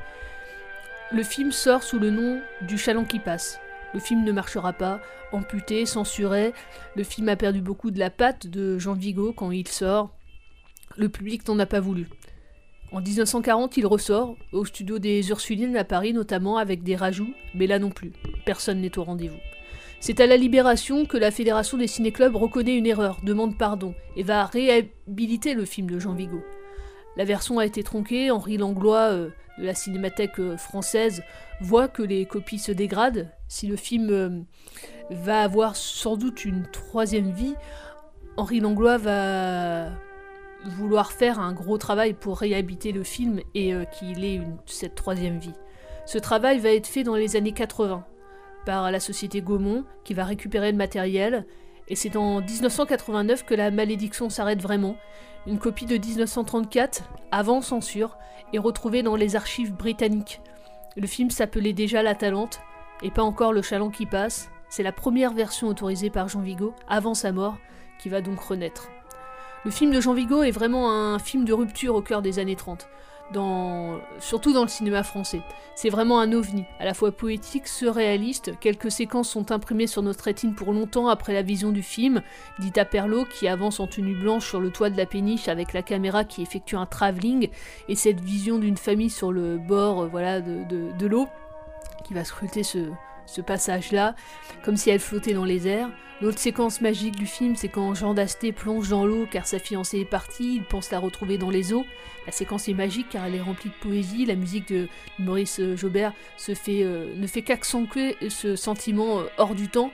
Le film sort sous le nom du Chaland qui passe. Le film ne marchera pas, amputé, censuré. Le film a perdu beaucoup de la patte de Jean Vigo quand il sort. Le public n'en a pas voulu. En 1940, il ressort, au studio des Ursulines à Paris notamment, avec des rajouts, mais là non plus, personne n'est au rendez-vous. C'est à la Libération que la Fédération des ciné-clubs reconnaît une erreur, demande pardon, et va réhabiliter le film de Jean Vigo. La version a été tronquée, Henri Langlois euh, de la Cinémathèque euh, française voit que les copies se dégradent. Si le film euh, va avoir sans doute une troisième vie, Henri Langlois va vouloir faire un gros travail pour réhabiter le film et qu'il ait cette troisième vie. Ce travail va être fait dans les années 80 par la société Gaumont qui va récupérer le matériel et c'est en 1989 que la malédiction s'arrête vraiment. Une copie de 1934, avant censure, est retrouvée dans les archives britanniques. Le film s'appelait déjà La Talente et pas encore Le Chaland qui passe. C'est la première version autorisée par Jean Vigo avant sa mort qui va donc renaître. Le film de Jean Vigo est vraiment un film de rupture au cœur des années 30, surtout dans le cinéma français. C'est vraiment un ovni, à la fois poétique, surréaliste. Quelques séquences sont imprimées sur notre rétine pour longtemps après la vision du film. Dita Perlo qui avance en tenue blanche sur le toit de la péniche avec la caméra qui effectue un travelling, et cette vision d'une famille sur le bord euh, voilà, de, de- de l'eau qui va scruter ce, ce passage-là, comme si elle flottait dans les airs. L'autre séquence magique du film, c'est quand Jean d'Asté plonge dans l'eau car sa fiancée est partie, il pense la retrouver dans les eaux. La séquence est magique car elle est remplie de poésie, la musique de Maurice Jobert euh, ne fait qu'accentuer ce sentiment euh, hors du temps.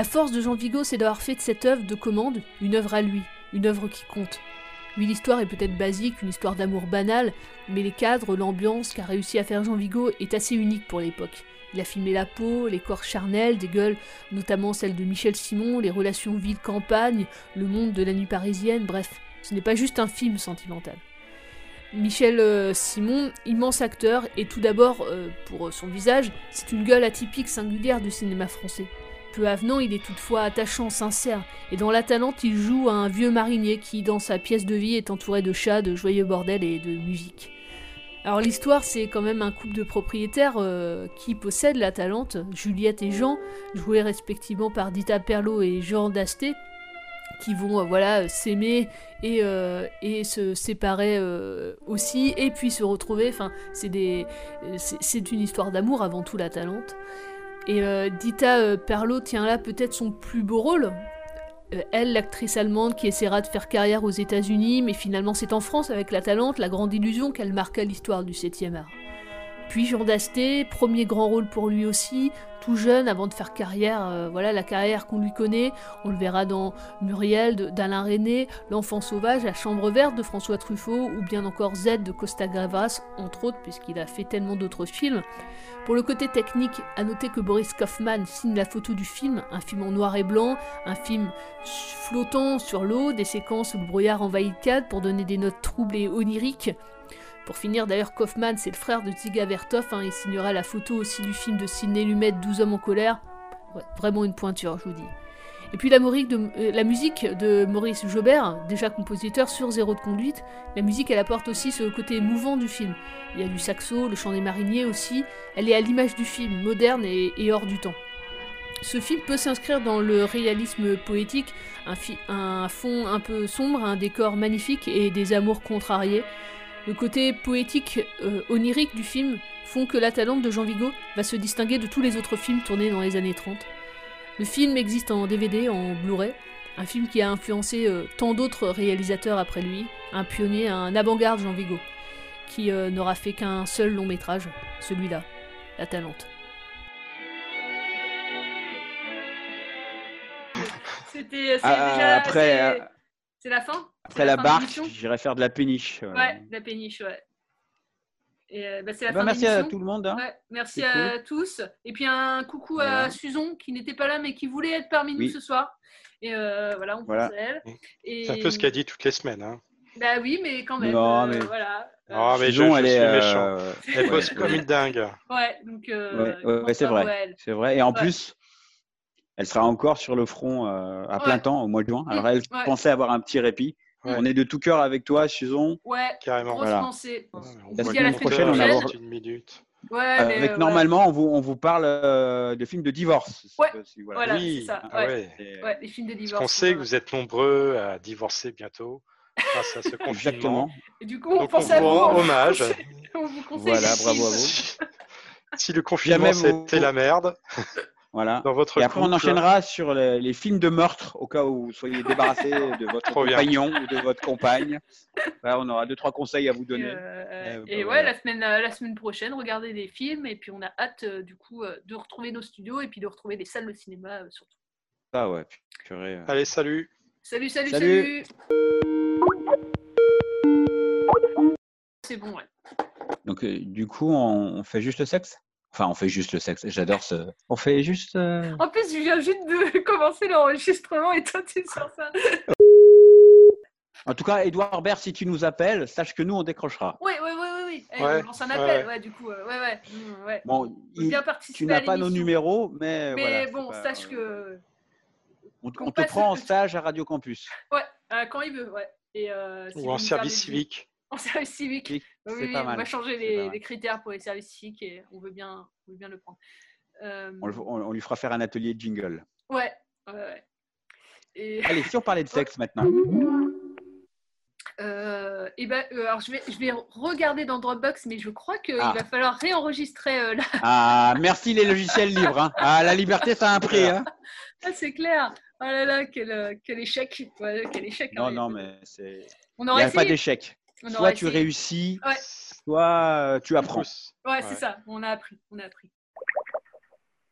La force de Jean Vigo, c'est d'avoir fait de cette œuvre de commande une œuvre à lui, une œuvre qui compte. Oui, l'histoire est peut-être basique, une histoire d'amour banale, mais les cadres, l'ambiance qu'a réussi à faire Jean Vigo est assez unique pour l'époque. Il a filmé la peau, les corps charnels, des gueules, notamment celle de Michel Simon, les relations ville-campagne, le monde de la nuit parisienne, bref, ce n'est pas juste un film sentimental. Michel euh, Simon, immense acteur, et tout d'abord, euh, pour son visage, c'est une gueule atypique singulière du cinéma français. Peu avenant, il est toutefois attachant, sincère, et dans La Talente, il joue à un vieux marinier qui, dans sa pièce de vie, est entouré de chats, de joyeux bordels et de musique. Alors l'histoire, c'est quand même un couple de propriétaires euh, qui possèdent la Talente, Juliette et Jean, joués respectivement par Dita Perlot et Jean Dasté, qui vont euh, voilà s'aimer et, euh, se séparer aussi et puis se retrouver enfin c'est une histoire d'amour avant tout la Talente et euh, Dita euh, Perlot tient là peut-être son plus beau rôle Euh, elle, l'actrice allemande qui essaiera de faire carrière aux États-Unis, mais finalement c'est en France avec La Talente, la grande illusion qu'elle marqua l'histoire du 7e art. Puis Jean Dasté, premier grand rôle pour lui aussi, tout jeune avant de faire carrière, euh, voilà la carrière qu'on lui connaît. On le verra dans Muriel d'Alain René, L'enfant sauvage, La chambre verte de François Truffaut, ou bien encore Z de Costa Gavras, entre autres, puisqu'il a fait tellement d'autres films. Pour le côté technique, à noter que Boris Kaufman signe la photo du film, un film en noir et blanc, un film flottant sur l'eau, des séquences où le brouillard envahit le cadre pour donner des notes troubles et oniriques. Pour finir, d'ailleurs, Kaufman, c'est le frère de Dziga Vertov, hein, il signera la photo aussi du film de Sidney Lumet, 12 hommes en colère. Vraiment une pointure, je vous dis. Et puis euh, la musique de Maurice Jobert, déjà compositeur sur Zéro de conduite, la musique elle apporte aussi ce côté émouvant du film. Il y a du saxo, le chant des mariniers aussi, elle est à l'image du film, moderne et, hors du temps. Ce film peut s'inscrire dans le réalisme poétique, un, un fond un peu sombre, un décor magnifique et des amours contrariés. Le côté poétique, euh, onirique du film font que La Talente de Jean Vigo va se distinguer de tous les autres films tournés dans les années 30. Le film existe en DVD, en Blu-ray, un film qui a influencé euh, tant d'autres réalisateurs après lui, un pionnier, un avant-garde Jean Vigo, qui euh, n'aura fait qu'un seul long métrage, celui-là, La Talente. C'était c'est Ah, déjà après, c'est- la fin? Après la de barque, j'irai faire de la péniche. euh. Ouais, la péniche, ouais. Et euh, bah, c'est la Bah, fin merci de à tout le monde, hein. Ouais, merci à cool. tous. Et puis un coucou Voilà. à Susan qui n'était pas là mais qui voulait être parmi nous Oui. ce soir. Et euh, voilà, on Voilà. pense à elle. Et... C'est un peu ce qu'elle dit toutes les semaines. Hein. Bah oui, mais quand même. Non, euh, mais- Voilà. Oh, mais je, Susan, je elle suis est, méchant. euh, Elle bosse comme une dingue. Ouais, donc. euh, Ouais, ouais, ouais, pense c'est vrai. C'est vrai. Et en Ouais. plus, elle sera encore sur le front euh, à plein temps au mois de juin. Alors, elle Ouais. pensait avoir un petit répit. Ouais. On est de tout cœur avec toi, Susan. Ouais, Carrément. grosse Voilà. pensée. On La semaine prochaine, on aborde- Une minute. Ouais, mais, avec euh, normalement, on, vous, on vous parle euh, de films de divorce. Ouais, Si- voilà, Oui, c'est ça. ah Ouais. ouais. Ouais, les films de Parce divorce. qu'on sait que vous êtes nombreux à divorcer bientôt grâce à ce confinement. Exactement. Et du coup, on Donc, pense on à vous rend hommage. conseille- On vous conseille Voilà, bravo à vous. Si le confinement vous- c'était la merde, Voilà. dans votre Et après, on enchaînera sur les, les films de meurtre, au cas où vous soyez débarrassé de votre Trop bien. compagnon ou de votre compagne. Là, on aura deux, trois conseils à vous donner. euh, bah, et ouais, voilà. la semaine, la, la semaine prochaine, regardez des films et puis on a hâte euh, du coup euh, de retrouver nos studios et puis de retrouver des salles de cinéma euh, surtout. Ah ouais, purée. euh. Allez, salut. Salut, salut, Salut. salut. C'est bon, ouais. Donc, euh, du coup, on, on fait juste le sexe? Enfin, on fait juste le sexe. J'adore ce. On fait juste. euh, En plus, je viens juste de commencer l'enregistrement et toi, tu es sur ça. En tout cas, Edouard Baird, si tu nous appelles, sache que nous, on décrochera. Oui, oui, oui, oui. oui. Eh, Ouais, on lance un appel, ouais. ouais, du coup. euh, ouais, ouais. mm, ouais. Bon, il- bien participer tu n'as pas nos numéros, mais, Mais voilà. bon, pas- sache que. On, te prend en stage à Radio Campus. Ouais, euh, quand il veut, ouais. Et, euh, Ou en service civique. En service civique. Oui, pas on mal. va changer les, critères pour les services civiques et on veut bien, on veut bien le prendre. Euh, On, le- on- on lui fera faire un atelier de jingle. ouais, ouais, ouais. Et, Allez, si on parlait de sexe maintenant. euh, et ben, euh, alors je vais, je vais regarder dans Dropbox, mais je crois qu'il Ah. va falloir réenregistrer euh, là. Ah, merci les logiciels libres. hein. Ah, la liberté, ça a un prix. Hein. Ah, c'est clair. Oh là là, quel, quel échec. Ouais, quel échec. hein, Non, non, mais c'est. On Il n'y a pas d'échec. Soit tu réussis, Ouais. soit euh, tu apprends. Ouais, c'est ça. On a appris. On a appris.